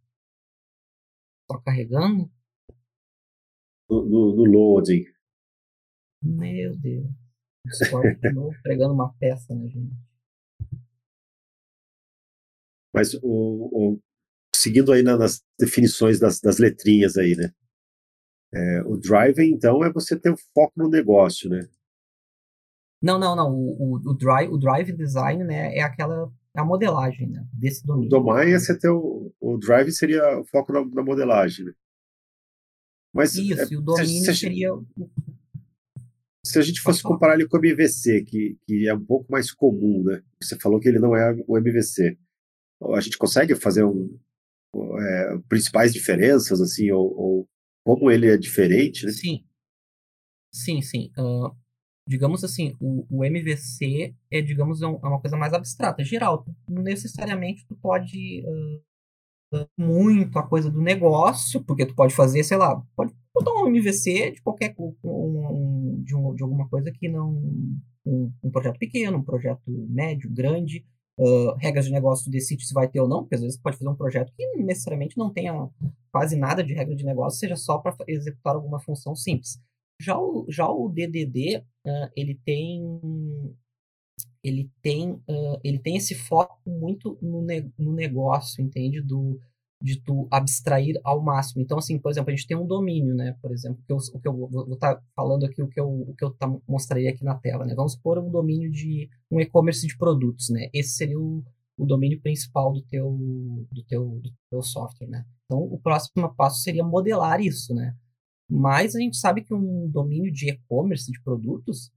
B: Só carregando?
A: No, no, no loading.
B: Meu Deus. Discord de novo, [LAUGHS] pregando uma peça na gente.
A: Mas o, o, seguindo aí nas definições das, das letrinhas aí, né? É, o driving, então, é você ter o foco no negócio, né?
B: Não, não, não. O, o, o, drive, o drive design, né, é aquela a modelagem né, desse domínio.
A: O domain é você ter o, o drive seria o foco na, na modelagem. Né?
B: Mas Isso, é, e o domínio se, seria.
A: Se a gente fosse comparar ele com o MVC, que, que é um pouco mais comum, né? Você falou que ele não é o MVC. A gente consegue fazer um, é, principais diferenças, assim, ou, ou, como ele é diferente, né?
B: Sim. Sim, sim. Uh, digamos assim, o, o MVC é, digamos, é, é uma coisa mais abstrata, geral. Não necessariamente tu pode uh, muito a coisa do negócio, porque tu pode fazer, sei lá, pode botar um MVC de qualquer um, um, de, um, de alguma coisa que não um, um, projeto pequeno, um projeto médio, grande, uh, regras de negócio decide se vai ter ou não, porque às vezes pode fazer um projeto que necessariamente não tenha quase nada de regra de negócio, seja só para executar alguma função simples. Já o, já o DDD, uh, ele tem ele tem uh, ele tem esse foco muito no, ne no negócio, entende? Do de tu abstrair ao máximo. Então, assim, por exemplo, a gente tem um domínio, né? Por exemplo, que eu, o que eu vou estar tá falando aqui, o que eu, o que eu tá, mostraria aqui na tela, né? Vamos supor um domínio de um e-commerce de produtos, né? Esse seria o, o domínio principal do teu, do, teu, do teu software, né? Então, o próximo passo seria modelar isso, né? Mas a gente sabe que um domínio de e-commerce de produtos,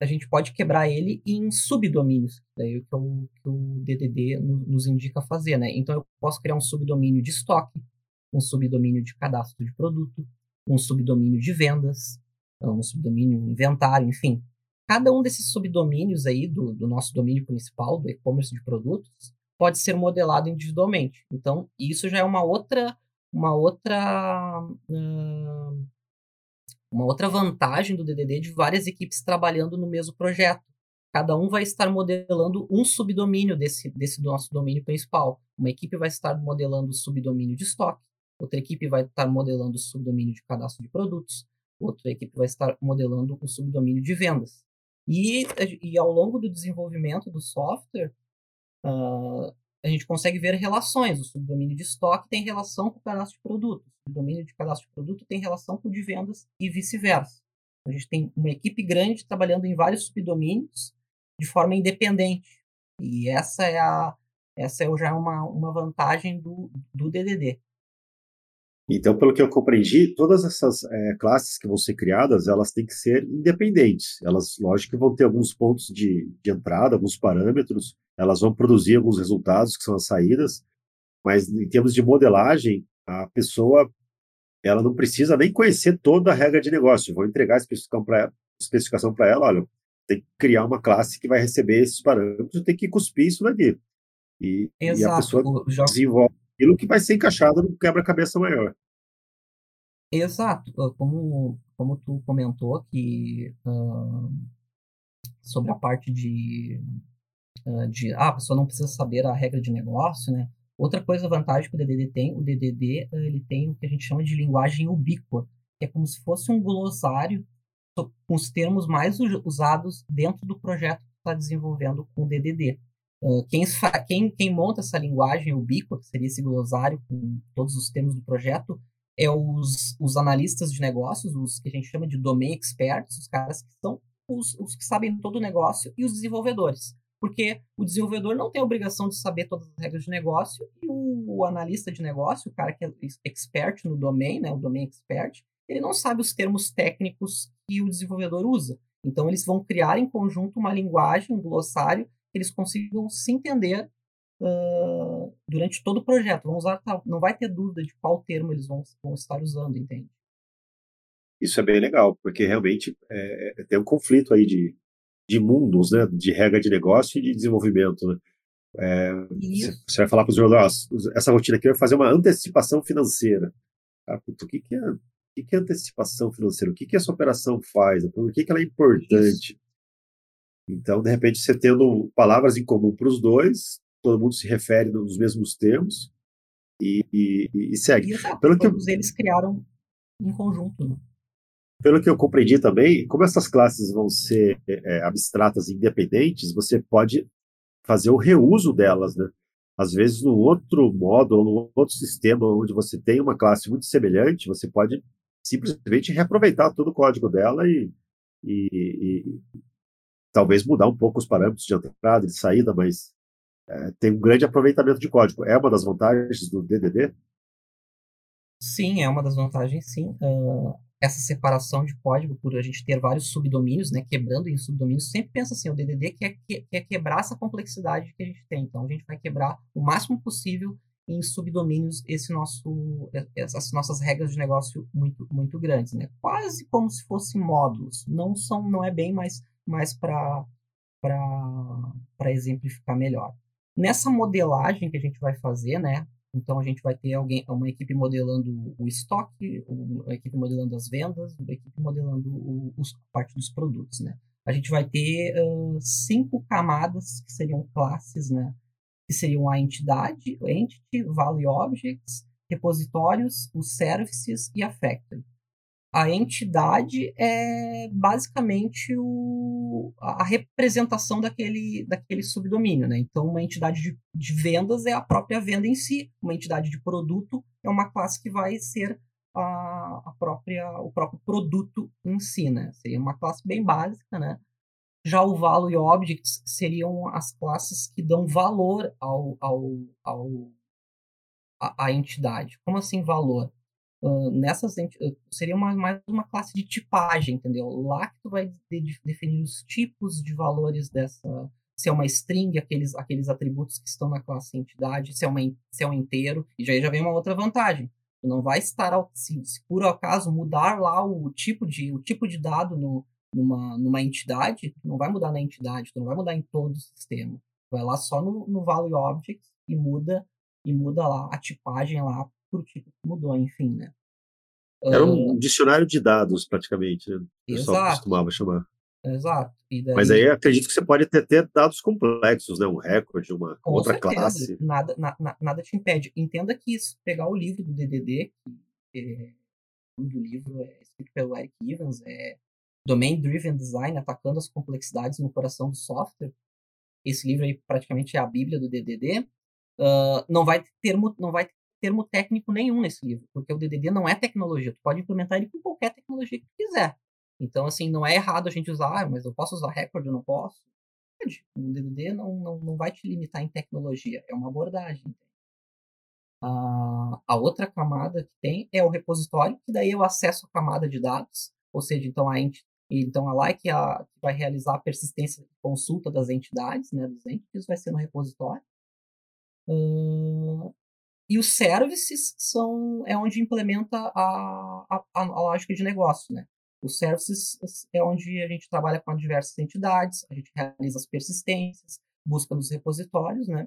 B: a gente pode quebrar ele em subdomínios, daí que, o, que o DDD nos indica fazer, né? Então eu posso criar um subdomínio de estoque, um subdomínio de cadastro de produto, um subdomínio de vendas, um subdomínio inventário, enfim. Cada um desses subdomínios aí do, do nosso domínio principal, do e-commerce de produtos, pode ser modelado individualmente. Então, isso já é uma outra, uma outra uma outra vantagem do DDD de várias equipes trabalhando no mesmo projeto. Cada um vai estar modelando um subdomínio desse, desse nosso domínio principal. Uma equipe vai estar modelando o subdomínio de estoque, outra equipe vai estar modelando o subdomínio de cadastro de produtos, outra equipe vai estar modelando o subdomínio de vendas. E, e ao longo do desenvolvimento do software, uh, a gente consegue ver relações. O subdomínio de estoque tem relação com o cadastro de produto. O domínio de cadastro de produto tem relação com o de vendas e vice-versa. A gente tem uma equipe grande trabalhando em vários subdomínios de forma independente. E essa é a essa é já uma, uma vantagem do, do DDD.
A: Então, pelo que eu compreendi, todas essas é, classes que vão ser criadas, elas têm que ser independentes. Elas, lógico, vão ter alguns pontos de, de entrada, alguns parâmetros, elas vão produzir alguns resultados que são as saídas, mas em termos de modelagem, a pessoa ela não precisa nem conhecer toda a regra de negócio. Vou entregar a especificação para ela, olha, tem que criar uma classe que vai receber esses parâmetros, tem que cuspir isso daqui. E, e a pessoa desenvolve aquilo que vai ser encaixado no quebra-cabeça maior.
B: Exato. Como, como tu comentou que uh, sobre a parte de de ah, a pessoa não precisa saber a regra de negócio, né? Outra coisa vantagem que o DDD tem, o DDD ele tem o que a gente chama de linguagem ubíqua, que é como se fosse um glossário com os termos mais usados dentro do projeto que está desenvolvendo com o DDD. Uh, quem, quem, quem, monta essa linguagem ubíqua, que seria esse glossário com todos os termos do projeto, é os, os analistas de negócios, os que a gente chama de domain experts, os caras que são os, os que sabem todo o negócio, e os desenvolvedores porque o desenvolvedor não tem a obrigação de saber todas as regras de negócio e o, o analista de negócio, o cara que é expert no domain, né, o domain expert, ele não sabe os termos técnicos que o desenvolvedor usa. Então, eles vão criar em conjunto uma linguagem, um glossário, eles consigam se entender uh, durante todo o projeto. Vão usar, não vai ter dúvida de qual termo eles vão, vão estar usando, entende?
A: Isso é bem legal, porque realmente é, tem um conflito aí de, de mundos, né, de regra de negócio e de desenvolvimento. Né? É, você vai falar para os jogadores, essa rotina aqui vai fazer uma antecipação financeira. Ah, puto, o que, que, é, o que, que é antecipação financeira? O que, que essa operação faz? Por que, que ela é importante? Isso. Então, de repente, você tendo palavras em comum para os dois, todo mundo se refere nos mesmos termos e, e, e segue.
B: Exato, Pelo todos que... eles criaram em conjunto. Né?
A: Pelo que eu compreendi também, como essas classes vão ser é, abstratas e independentes, você pode fazer o reuso delas, né? Às vezes, no outro módulo, no outro sistema, onde você tem uma classe muito semelhante, você pode simplesmente reaproveitar todo o código dela e, e, e talvez mudar um pouco os parâmetros de entrada e de saída, mas é, tem um grande aproveitamento de código. É uma das vantagens do DDD?
B: Sim, é uma das vantagens, sim. Uh, essa separação de código por a gente ter vários subdomínios, né, quebrando em subdomínios, sempre pensa assim, o DDD quer, quer quebrar essa complexidade que a gente tem. Então, a gente vai quebrar o máximo possível em subdomínios esse nosso, essas nossas regras de negócio muito, muito grandes, né? Quase como se fossem módulos. Não são, não é bem, mas, mas para exemplificar melhor. Nessa modelagem que a gente vai fazer, né, Então a gente vai ter alguém, uma equipe modelando o estoque, uma equipe modelando as vendas, uma equipe modelando o, os, parte dos produtos, né? A gente vai ter uh, cinco camadas que seriam classes, né? Que seriam a entidade, o entity, value objects, repositórios, os services e a factory a entidade é basicamente o, a representação daquele, daquele subdomínio. Né? Então, uma entidade de, de, vendas é a própria venda em si, uma entidade de produto é uma classe que vai ser a, a própria, o próprio produto em si. Né? Seria uma classe bem básica. Né? Já o value objects seriam as classes que dão valor ao, ao, ao a, a entidade. Como assim valor? Nessas seria uma, mais uma classe de tipagem, entendeu? Lá que tu vai de, definir os tipos de valores dessa, se é uma string, aqueles, aqueles atributos que estão na classe entidade, se é, uma, se é um inteiro, e já, já vem uma outra vantagem. Tu não vai estar, se, se por acaso mudar lá o tipo de, o tipo de dado no, numa, numa entidade, tu não vai mudar na entidade, tu não vai mudar em todo o sistema. Tu vai lá só no, no value objects e muda e muda lá a tipagem lá por tipo que mudou, enfim, né?
A: Era um uh, dicionário de dados, praticamente, né? O pessoal
B: exato,
A: costumava chamar.
B: Exato.
A: Daí, Mas aí acredito que você pode ter, ter dados complexos, né? Um recorde, uma outra
B: certeza,
A: classe.
B: Nada, na, nada te impede. Entenda que isso, pegar o livro do DDD, que é, o livro é escrito pelo Eric Evans, é Domain Driven Design, atacando as complexidades no coração do software. Esse livro aí praticamente é a bíblia do DDD. Uh, não vai ter não vai termo técnico nenhum nesse livro, porque o DDD não é tecnologia, tu pode implementar ele com qualquer tecnologia que tu quiser. Então, assim, não é errado a gente usar, ah, mas eu posso usar recorde, eu não posso. O DDD não, não, não vai te limitar em tecnologia, é uma abordagem. A, a outra camada que tem é o repositório, que daí eu acesso a camada de dados, ou seja, então a, ent, então a a, que vai realizar a persistência de consulta das entidades, né, dos entes, vai ser no repositório. Uh, e os services são é onde implementa a, a, a lógica de negócio, né? Os services é onde a gente trabalha com diversas entidades, a gente realiza as persistências, busca nos repositórios, né?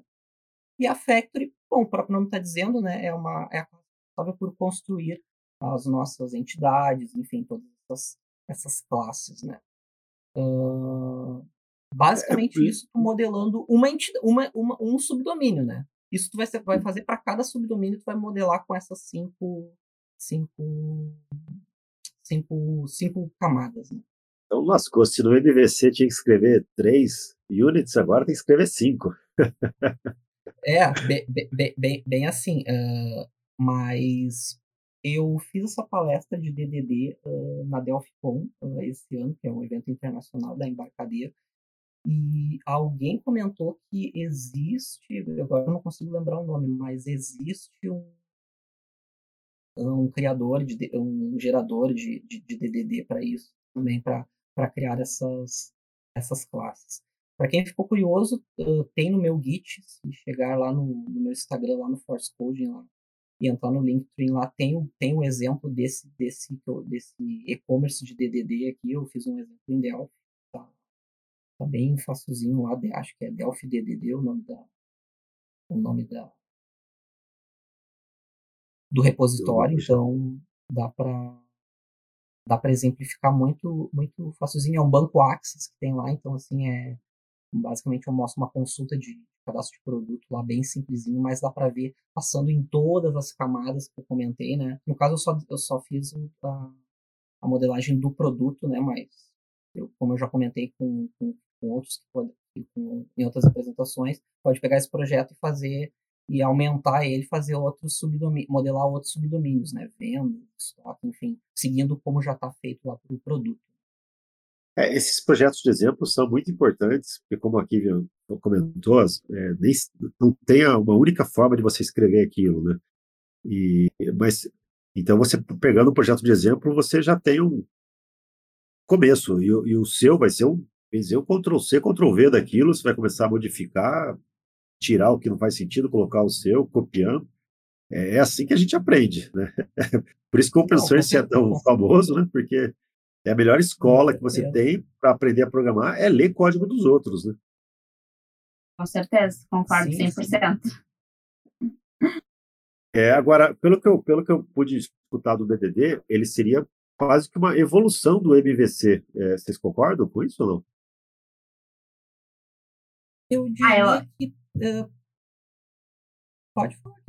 B: E a Factory, bom, o próprio nome está dizendo, né? É uma é responsável por construir as nossas entidades, enfim, todas essas, essas classes, né? Uh, basicamente é, isso, modelando uma, entidade, uma, uma, um subdomínio, né? Isso tu vai, ser, vai fazer para cada subdomínio, tu vai modelar com essas cinco, cinco, cinco, cinco camadas. Né?
A: Então lascou, se no MVC tinha que escrever três units, agora tem que escrever cinco.
B: é, bem, bem, bem, bem assim. Uh, mas eu fiz essa palestra de DDD uh, na DelphiCon uh, esse ano, que é um evento internacional da embarcadeira. E alguém comentou que existe, agora eu não consigo lembrar o nome, mas existe um, um criador, de, um gerador de, de, de DDD para isso, também para criar essas, essas classes. Para quem ficou curioso, tem no meu Git, se chegar lá no, no meu Instagram, lá no Force Coding, lá, e entrar no Linktree, lá tem, tem um exemplo desse desse desse e-commerce de DDD aqui, eu fiz um exemplo em Delphi, tá, bem facilzinho lá, acho que é Delphi DDD o nome da o nome da do repositório, então dá para dá para exemplificar muito muito facilzinho, é um banco Axis que tem lá, então assim é basicamente eu mostro uma consulta de cadastro de produto lá bem simplesinho, mas dá para ver passando em todas as camadas que eu comentei, né? No caso eu só eu só fiz a, a modelagem do produto, né, mas eu, como eu já comentei com, com com outros que podem, com, em outras apresentações, pode pegar esse projeto e fazer e aumentar ele, fazer outros subdomínios, modelar outros subdomínios, né? Venda, estoque, enfim, seguindo como já está feito lá para o produto.
A: É, esses projetos de exemplo são muito importantes, porque como aqui comentou, é, nem, não tem uma única forma de você escrever aquilo, né? E, mas então você pegando um projeto de exemplo, você já tem um começo e, e o seu vai ser um Fazer o Ctrl C, Ctrl V daquilo, você vai começar a modificar, tirar o que não faz sentido, colocar o seu, copiando. É, é assim que a gente aprende, né? [LAUGHS] Por isso que o Open Source é tão famoso, né? Porque é a melhor escola que você tem para aprender a programar é ler código dos outros, né?
C: Com certeza, concordo sim, 100%. Sim.
A: É, agora, pelo que eu, pelo que eu pude escutar do DDD, ele seria quase que uma evolução do MVC. É, vocês concordam com isso ou não?
B: Eu
C: Ah,
B: diria
C: eu,
B: que. eh, pode falar, à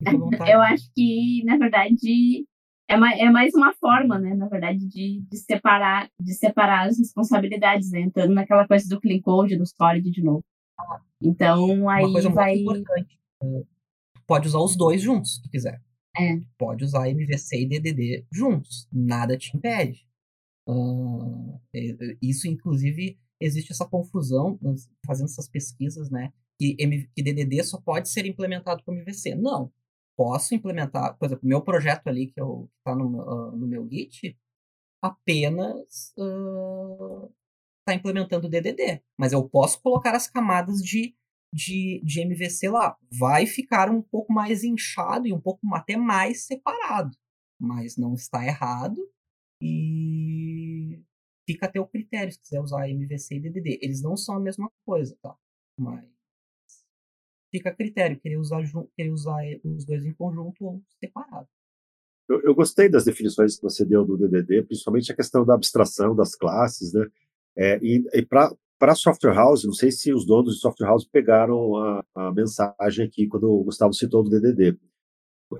B: [LAUGHS]
C: eu acho que, na verdade, é, ma- é mais uma forma, né, na verdade, de, de separar, de separar as responsabilidades, né, entrando naquela coisa do clean code, do storage de novo. Então,
B: Uma
C: aí vai.
B: pode usar os dois juntos, se quiser.
C: É,
B: pode usar MVC e DDD juntos. Nada te impede. Ah, é- isso, inclusive, existe essa confusão fazendo essas pesquisas, né? Que, M- que DDD só pode ser implementado com MVC. Não. Posso implementar, por exemplo, meu projeto ali, que está no, ah, no meu Git, apenas está implementando DDD. Mas eu posso colocar as camadas de, de, de MVC lá. Vai ficar um pouco mais inchado e um pouco até mais separado. Mas não está errado. E fica a teu critério se quiser usar MVC e DDD. Eles não são a mesma coisa, tá? Mas fica a critério, querer usar, querer usar os dois em conjunto ou separado.
A: Eu, eu gostei das definições que você deu do DDD, principalmente a questão da abstração das classes, né? É, e e para software house, não sei se os donos de software house pegaram a, a mensagem aqui quando o Gustavo citou do DDD.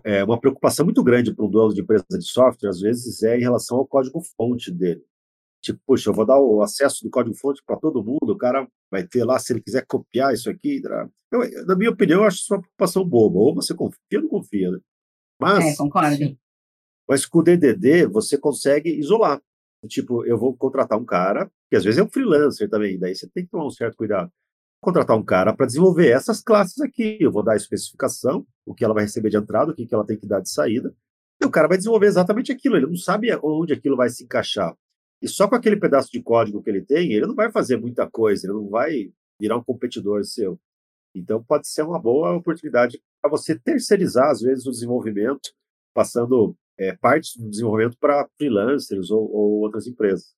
A: É uma preocupação muito grande para um dono de empresa de software, às vezes, é em relação ao código-fonte dele. Tipo, puxa, eu vou dar o acesso do código-fonte para todo mundo, o cara vai ter lá, se ele quiser copiar isso aqui. Eu, na minha opinião, eu acho isso uma preocupação boba. Ou você confia ou não confia, né?
C: é,
A: Mas
C: concordo.
B: Sim.
A: mas com o DDD, você consegue isolar. Tipo, eu vou contratar um cara, que às vezes é um freelancer também, daí você tem que tomar um certo cuidado. Contratar um cara para desenvolver essas classes aqui. Eu vou dar a especificação, o que ela vai receber de entrada, o que ela tem que dar de saída. E o cara vai desenvolver exatamente aquilo. Ele não sabe onde aquilo vai se encaixar. E só com aquele pedaço de código que ele tem, ele não vai fazer muita coisa, ele não vai virar um competidor seu. Então, pode ser uma boa oportunidade para você terceirizar, às vezes, o desenvolvimento, passando é, do desenvolvimento para freelancers ou, ou outras empresas.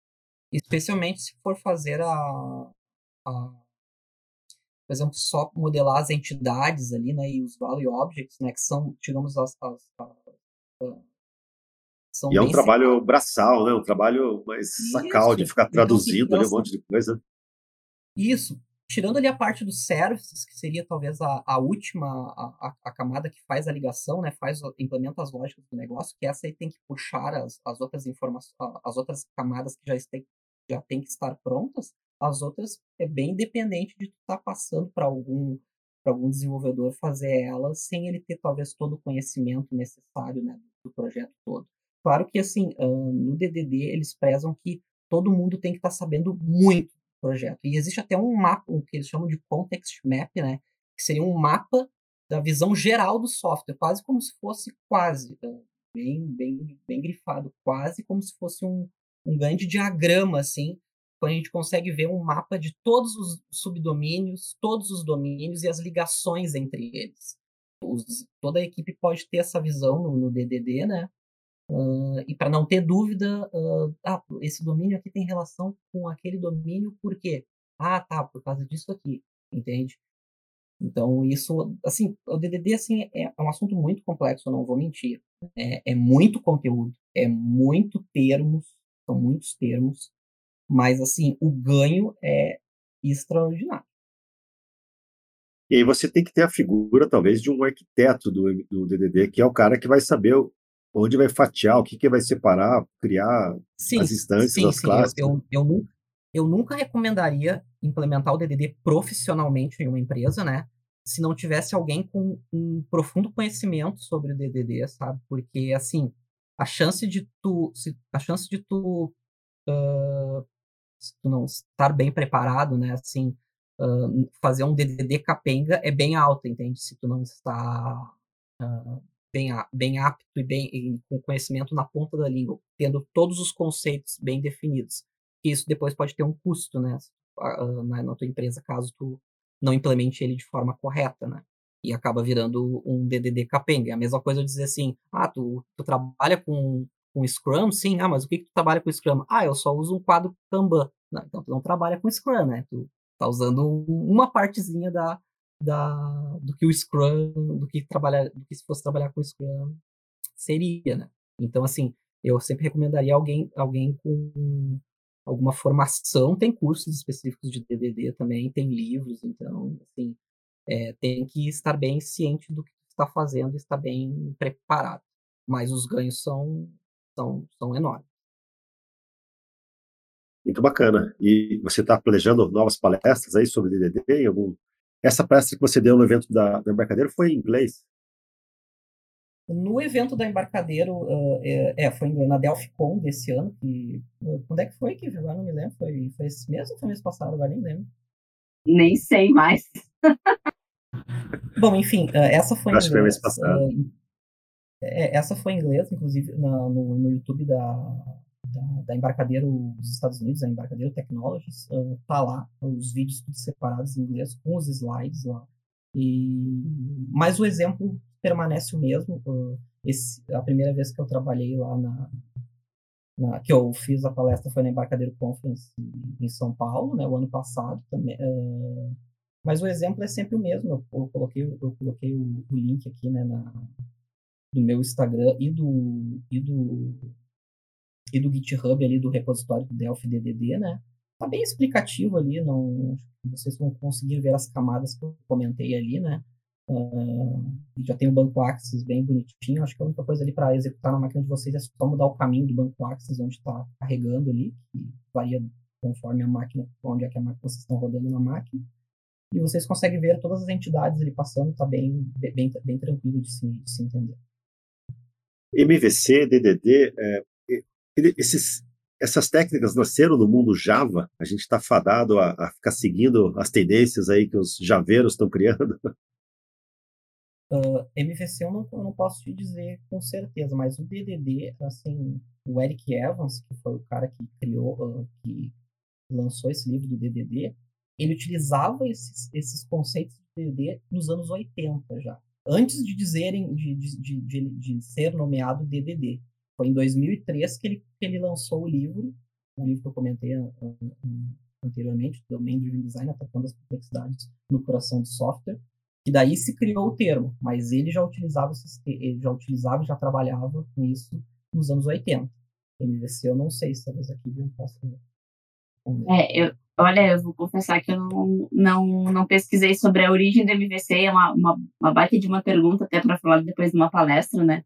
B: Especialmente se for fazer a, a, por exemplo, só modelar as entidades ali, né, e os value objects, né, que são, digamos, as, as- as- são
A: E é um trabalho braçal, né? um trabalho mais sacal de
B: Isso.
A: ficar
B: Então,
A: traduzindo ali um monte de coisa.
B: Isso. Tirando ali a parte dos services, que seria talvez a, a última, a, a, camada que faz a ligação, né, faz, implementa as lógicas do negócio, que essa aí tem que puxar as, as outras informações, as outras camadas que já, este, já tem que estar prontas, as outras é bem independente de tu estar passando para algum, para algum desenvolvedor fazer elas sem ele ter talvez todo o conhecimento necessário, né, do projeto todo. Claro que assim, no DDD eles prezam que todo mundo tem que estar sabendo muito projeto. E existe até um mapa, o que eles chamam de context map, né? Que seria um mapa da visão geral do software, quase como se fosse quase, bem, bem, bem grifado, quase como se fosse um, um grande diagrama, assim, quando a gente consegue ver um mapa de todos os subdomínios, todos os domínios e as ligações entre eles. Os- toda a equipe pode ter essa visão no, no DDD, né? Ah, e para não ter dúvida, ah, ah, esse domínio aqui tem relação com aquele domínio, por quê? Ah, tá, por causa disso aqui, entende? Então, isso, assim, o DDD, assim, é, é um assunto muito complexo, eu não vou mentir. É, é muito conteúdo, é muito termos, são muitos termos, mas, assim, o ganho é extraordinário.
A: E aí você tem que ter a figura, talvez, de um arquiteto do, do DDD, que é o cara que vai saber onde vai fatiar, o que, que vai separar, criar
B: Sim,
A: as instâncias,
B: sim,
A: as
B: sim.
A: classes.
B: Eu, eu, eu, nunca, eu nunca recomendaria implementar o DDD profissionalmente em uma empresa, né? Se não tivesse alguém com um profundo conhecimento sobre o DDD, sabe? Porque, assim, a chance de tu, se, a chance de tu, ah, se tu não estar bem preparado, né? Assim, ah, fazer um DDD capenga é bem alta, entende? Se tu não está ah, bem, bem apto e bem e com conhecimento na ponta da língua, tendo todos os conceitos bem definidos. Isso depois pode ter um custo, né, a- a- na, na tua empresa, caso tu não implemente ele de forma correta, né? E acaba virando um DDD capenga. É a mesma coisa eu dizer assim, ah, tu, tu trabalha com, com Scrum? Sim, ah, mas o que, que tu trabalha com Scrum? Ah, eu só uso um quadro Kanban. Não, então tu não trabalha com Scrum, né? Tu tá usando uma partezinha da, da, do que o Scrum, do que trabalhar, do que se fosse trabalhar com o Scrum seria, né? Então, assim, eu sempre recomendaria alguém, alguém com alguma formação, tem cursos específicos de DDD também, tem livros, então, assim, é, tem que estar bem ciente do que está fazendo, estar bem preparado. Mas os ganhos são, são, são enormes.
A: Muito bacana. E você está planejando novas palestras aí sobre DDD? Em algum... Essa palestra que você deu no evento da, da Embarcadeiro foi em inglês?
B: No evento da Embarcadeiro, uh, é, é, foi na DelphiCon desse ano. Que, uh, quando é que foi, que Agora não me lembro. Foi, foi esse mês ou foi mês passado? Agora nem lembro.
C: Nem sei mais. [LAUGHS]
B: Bom, enfim, uh, essa foi
A: Acho em inglês. que foi mês passado.
B: É, essa foi em inglês, inclusive na, no, no YouTube da, da, da, Embarcadeiro dos Estados Unidos, a Embarcadeiro Technologies, uh, tá lá, os vídeos tudo separados em inglês, com os slides lá. E... Mas o exemplo permanece o mesmo. Uh, esse, a primeira vez que eu trabalhei lá na, na, que eu fiz a palestra foi na Embarcadeiro Conference em São Paulo, né, o ano passado também. Uh, mas o exemplo é sempre o mesmo. Eu, eu coloquei, eu coloquei o, o, link aqui né, na, do meu Instagram e do, e do e do GitHub ali do repositório do Delphi DDD, né? Tá bem explicativo ali, não vocês vão conseguir ver as camadas que eu comentei ali, né? Uh, já tem o banco Axis bem bonitinho. Acho que a única coisa ali para executar na máquina de vocês é só mudar o caminho do banco Axis onde está carregando ali, que varia conforme a máquina, onde é que a máquina vocês estão rodando na máquina. E vocês conseguem ver todas as entidades ali passando, tá bem, bem, bem tranquilo de se, de se entender.
A: MVC, DDD, é, esses, essas técnicas nasceram no mundo Java? A gente está fadado a, a, ficar seguindo as tendências aí que os javeiros estão criando? [LAUGHS]
B: Uh, MVC eu não, eu não, posso te dizer com certeza, mas o DDD, assim, o Eric Evans, que foi o cara que criou, uh, que lançou esse livro do DDD, ele utilizava esses, esses conceitos de DDD nos anos 80 já, antes de dizerem, de, de, de, de ser nomeado DDD. Foi em 2003 que ele, que ele lançou o livro, um livro que eu comentei anteriormente, Domain Driven Design, atacando as complexidades no coração do software, e daí se criou o termo, mas ele já utilizava, ele já utilizava, já trabalhava com isso nos anos 80. MVC eu não sei se talvez aqui eu possa
C: é, eu, olha, eu vou confessar que eu não, não, não pesquisei sobre a origem do MVC, é uma, uma, uma baita de uma pergunta, até para falar depois de uma palestra, né?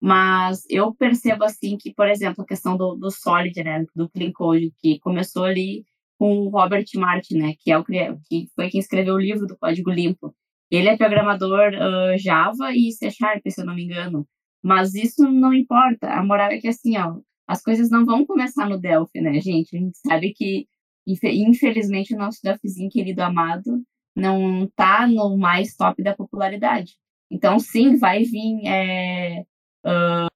C: Mas eu percebo assim que, por exemplo, a questão do, do Solid, né, do Clean Code, que começou ali com o Robert Martin, né, que é o que foi quem escreveu o livro do Código Limpo. Ele é programador uh, Java e C Sharp, se eu não me engano. Mas isso não importa. A moral é que assim, ó, as coisas não vão começar no Delphi, né, gente? A gente sabe que, infelizmente, o nosso Delphizinho querido amado não tá no mais top da popularidade. Então, sim, vai vir é, uh,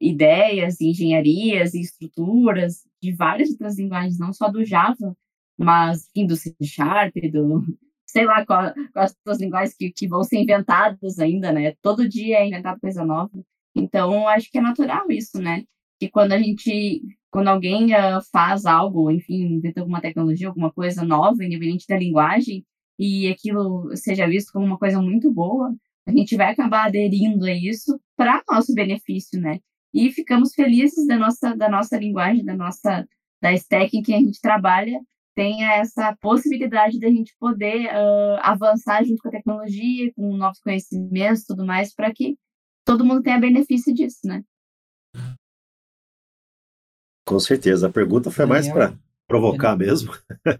C: ideias, engenharias e estruturas de várias outras linguagens, não só do Java, mas enfim, do C Sharp, do sei lá quais as linguagens que, que vão ser inventadas ainda, né? Todo dia é inventado coisa nova. Então, acho que é natural isso, né? Que quando a gente, quando alguém uh, faz algo, enfim, inventa alguma tecnologia, alguma coisa nova, independente da linguagem, e aquilo seja visto como uma coisa muito boa, a gente vai acabar aderindo a isso para nosso benefício, né? E ficamos felizes da nossa, da nossa linguagem, da nossa da stack em que a gente trabalha, tenha essa possibilidade da gente poder uh, avançar junto com a tecnologia, com novos conhecimentos, tudo mais, para que todo mundo tenha benefício disso, né?
A: Com certeza. A pergunta foi Daniel, mais para provocar
B: Daniel,
A: mesmo.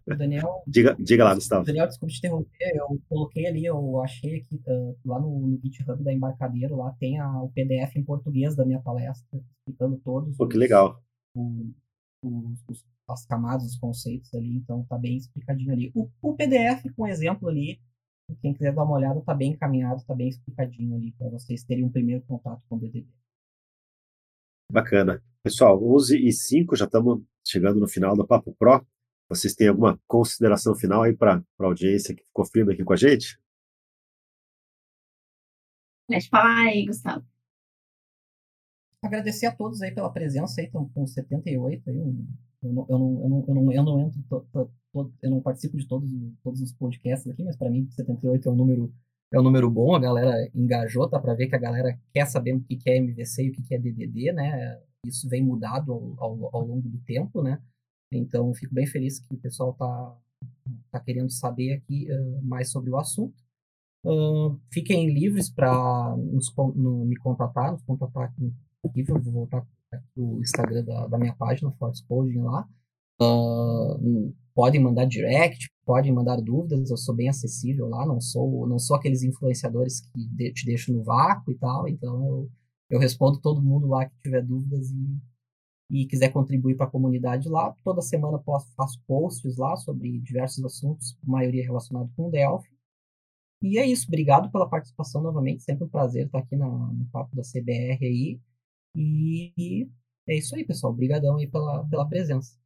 B: Daniel, [LAUGHS]
A: diga, diga lá, Gustavo.
B: Daniel, desculpa te interromper, eu coloquei ali, eu achei aqui, uh, lá no, no, GitHub da Embarcadeiro, lá tem a, o PDF em português da minha palestra, explicando todos.
A: Pô, que legal.
B: Os, os, as camadas, os conceitos ali, então tá bem explicadinho ali. O, o PDF com exemplo ali, quem quiser dar uma olhada, tá bem encaminhado, tá bem explicadinho ali, para vocês terem um primeiro contato com o DDD.
A: Bacana. Pessoal, 11 e 5, já estamos chegando no final do Papo Pro. Vocês têm alguma consideração final aí para a audiência que ficou firme aqui com a gente?
C: Pode falar aí, Gustavo.
B: Agradecer a todos aí pela presença, aí estão com 78, aí Eu não, eu não, eu não, eu não, eu não entro, to, to, to, eu não participo de todos, todos os podcasts aqui, mas para mim 78 é um número é um número bom, a galera engajou, tá para ver que a galera quer saber o que é MVC e o que é DDD, né? Isso vem mudado ao, ao, ao longo do tempo, né? Então, fico bem feliz que o pessoal tá, tá querendo saber aqui uh, mais sobre o assunto. Uh, fiquem livres para me contatar, nos contatar aqui. aqui vou voltar o Instagram da, da, minha página, Force Coding lá. Uh, podem mandar direct, podem mandar dúvidas, eu sou bem acessível lá, não sou não sou aqueles influenciadores que de, te deixam no vácuo e tal, então eu, eu respondo todo mundo lá que tiver dúvidas e, e quiser contribuir para a comunidade lá. Toda semana posto, faço posts lá sobre diversos assuntos, maioria relacionado com Delphi. E é isso, obrigado pela participação novamente, sempre um prazer estar aqui na, no papo da CBR aí. E, e é isso aí, pessoal. Obrigadão aí pela, pela presença.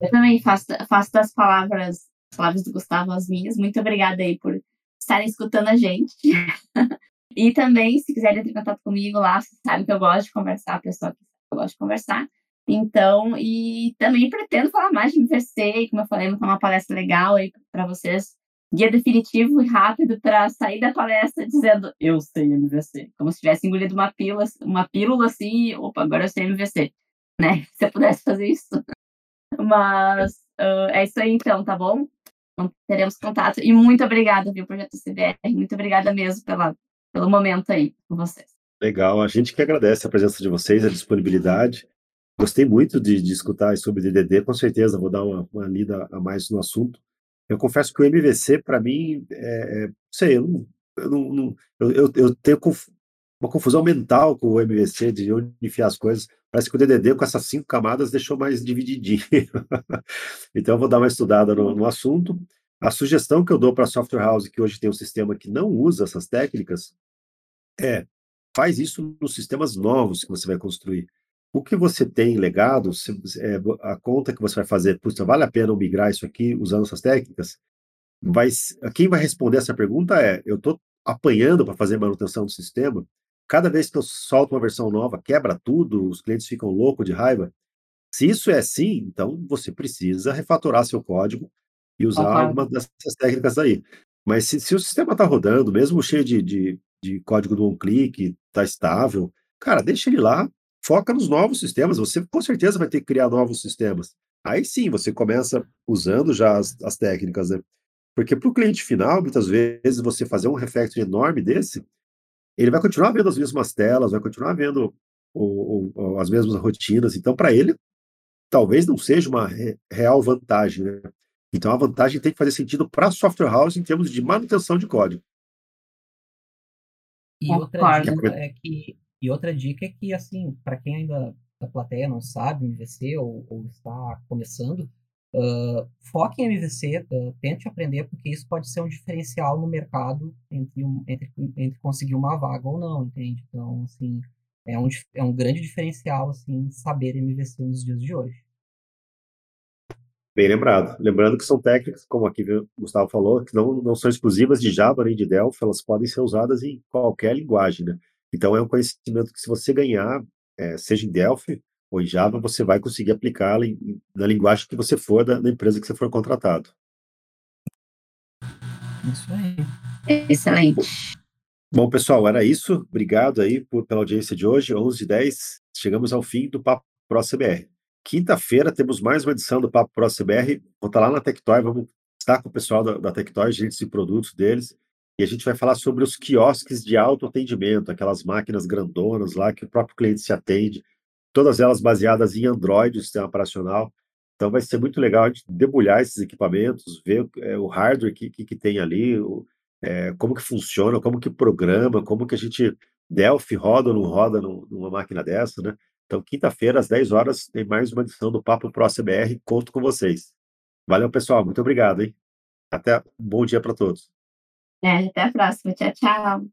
C: Eu também faço, faço das palavras, palavras do Gustavo as minhas. Muito obrigada aí por estarem escutando a gente. [LAUGHS] e também, se quiserem entrar em contato comigo lá, vocês sabem que eu gosto de conversar, a pessoa que eu gosto de conversar. Então, e também pretendo falar mais de MVC, como eu falei, vou uma palestra legal aí para vocês guia definitivo e rápido para sair da palestra dizendo eu sei MVC, como se tivesse engolido uma pílula, uma pílula assim, e, opa, agora eu sei MVC, né? [LAUGHS] Se eu pudesse fazer isso. Mas uh, é isso aí então, tá bom? Então, teremos contato. E muito obrigada, viu, Projeto CBR. Muito obrigada mesmo pela, pelo momento aí com vocês.
A: Legal, a gente que agradece a presença de vocês, a disponibilidade. Gostei muito de, de escutar sobre DDD, com certeza vou dar uma, uma lida a mais no assunto. Eu confesso que o MVC, para mim, é, é, sei, eu, não, eu, não, eu, eu, tenho conf, uma confusão mental com o MVC, de onde enfiar as coisas. Parece que o DDD, com essas cinco camadas, deixou mais divididinho. [LAUGHS] então, eu vou dar uma estudada no, no assunto. A sugestão que eu dou para a software house, que hoje tem um sistema que não usa essas técnicas, é faz isso nos sistemas novos que você vai construir o que você tem legado, se, é, a conta que você vai fazer, puxa, vale a pena migrar isso aqui usando essas técnicas? Vai, quem vai responder essa pergunta é: eu estou apanhando para fazer manutenção do sistema, cada vez que eu solto uma versão nova, quebra tudo, os clientes ficam loucos de raiva. Se isso é assim, então você precisa refatorar seu código e usar uhum. alguma dessas técnicas aí. Mas se, se o sistema está rodando, mesmo cheio de, de, de código do one-click, está estável, cara, deixa ele lá, foca nos novos sistemas. Você com certeza vai ter que criar novos sistemas. Aí sim, você começa usando já as, as técnicas, né? Porque para o cliente final, muitas vezes, você fazer um refactor enorme desse, ele vai continuar vendo as mesmas telas, vai continuar vendo o, o, as mesmas rotinas. Então, para ele, talvez não seja uma re, real vantagem, né? Então, a vantagem tem que fazer sentido para a software house em termos de manutenção de código.
B: E outra dica é que e outra dica é que, assim, para quem ainda da plateia não sabe MVC ou, ou está começando, uh, foque em MVC, uh, tente aprender, porque isso pode ser um diferencial no mercado entre, um, entre, entre conseguir uma vaga ou não, entende? Então, assim, é um, é um grande diferencial, assim, saber MVC nos dias de hoje.
A: Bem lembrado. Lembrando que são técnicas, como aqui o Gustavo falou, que não, não são exclusivas de Java nem de Delphi, elas podem ser usadas em qualquer linguagem, né? Então, é um conhecimento que, se você ganhar, é, seja em Delphi ou em Java, você vai conseguir aplicá-lo na linguagem que você for, da, da, empresa que você for contratado.
C: Isso aí. Excelente.
A: Bom, pessoal, era isso. Obrigado aí por, pela audiência de hoje, 11 h 10 Chegamos ao fim do Papo Pro CBR. Quinta-feira temos mais uma edição do Papo Pro CBR. Vou estar lá na Tectoy, vamos estar com o pessoal da, da Tectoy, gerentes de produtos deles, e a gente vai falar sobre os quiosques de autoatendimento, aquelas máquinas grandonas lá que o próprio cliente se atende, todas elas baseadas em Android, o sistema operacional. Então vai ser muito legal a gente debulhar esses equipamentos, ver é, o hardware que, que, que tem ali, o, é, como que funciona, como que programa, como que a gente Delphi roda ou não roda numa máquina dessa, né? Então, quinta-feira, às 10 horas, tem mais uma edição do Papo Pro CBR. Conto com vocês. Valeu, pessoal. Muito obrigado, hein? Até um bom dia para todos.
C: É, até a próxima. Tchau, tchau.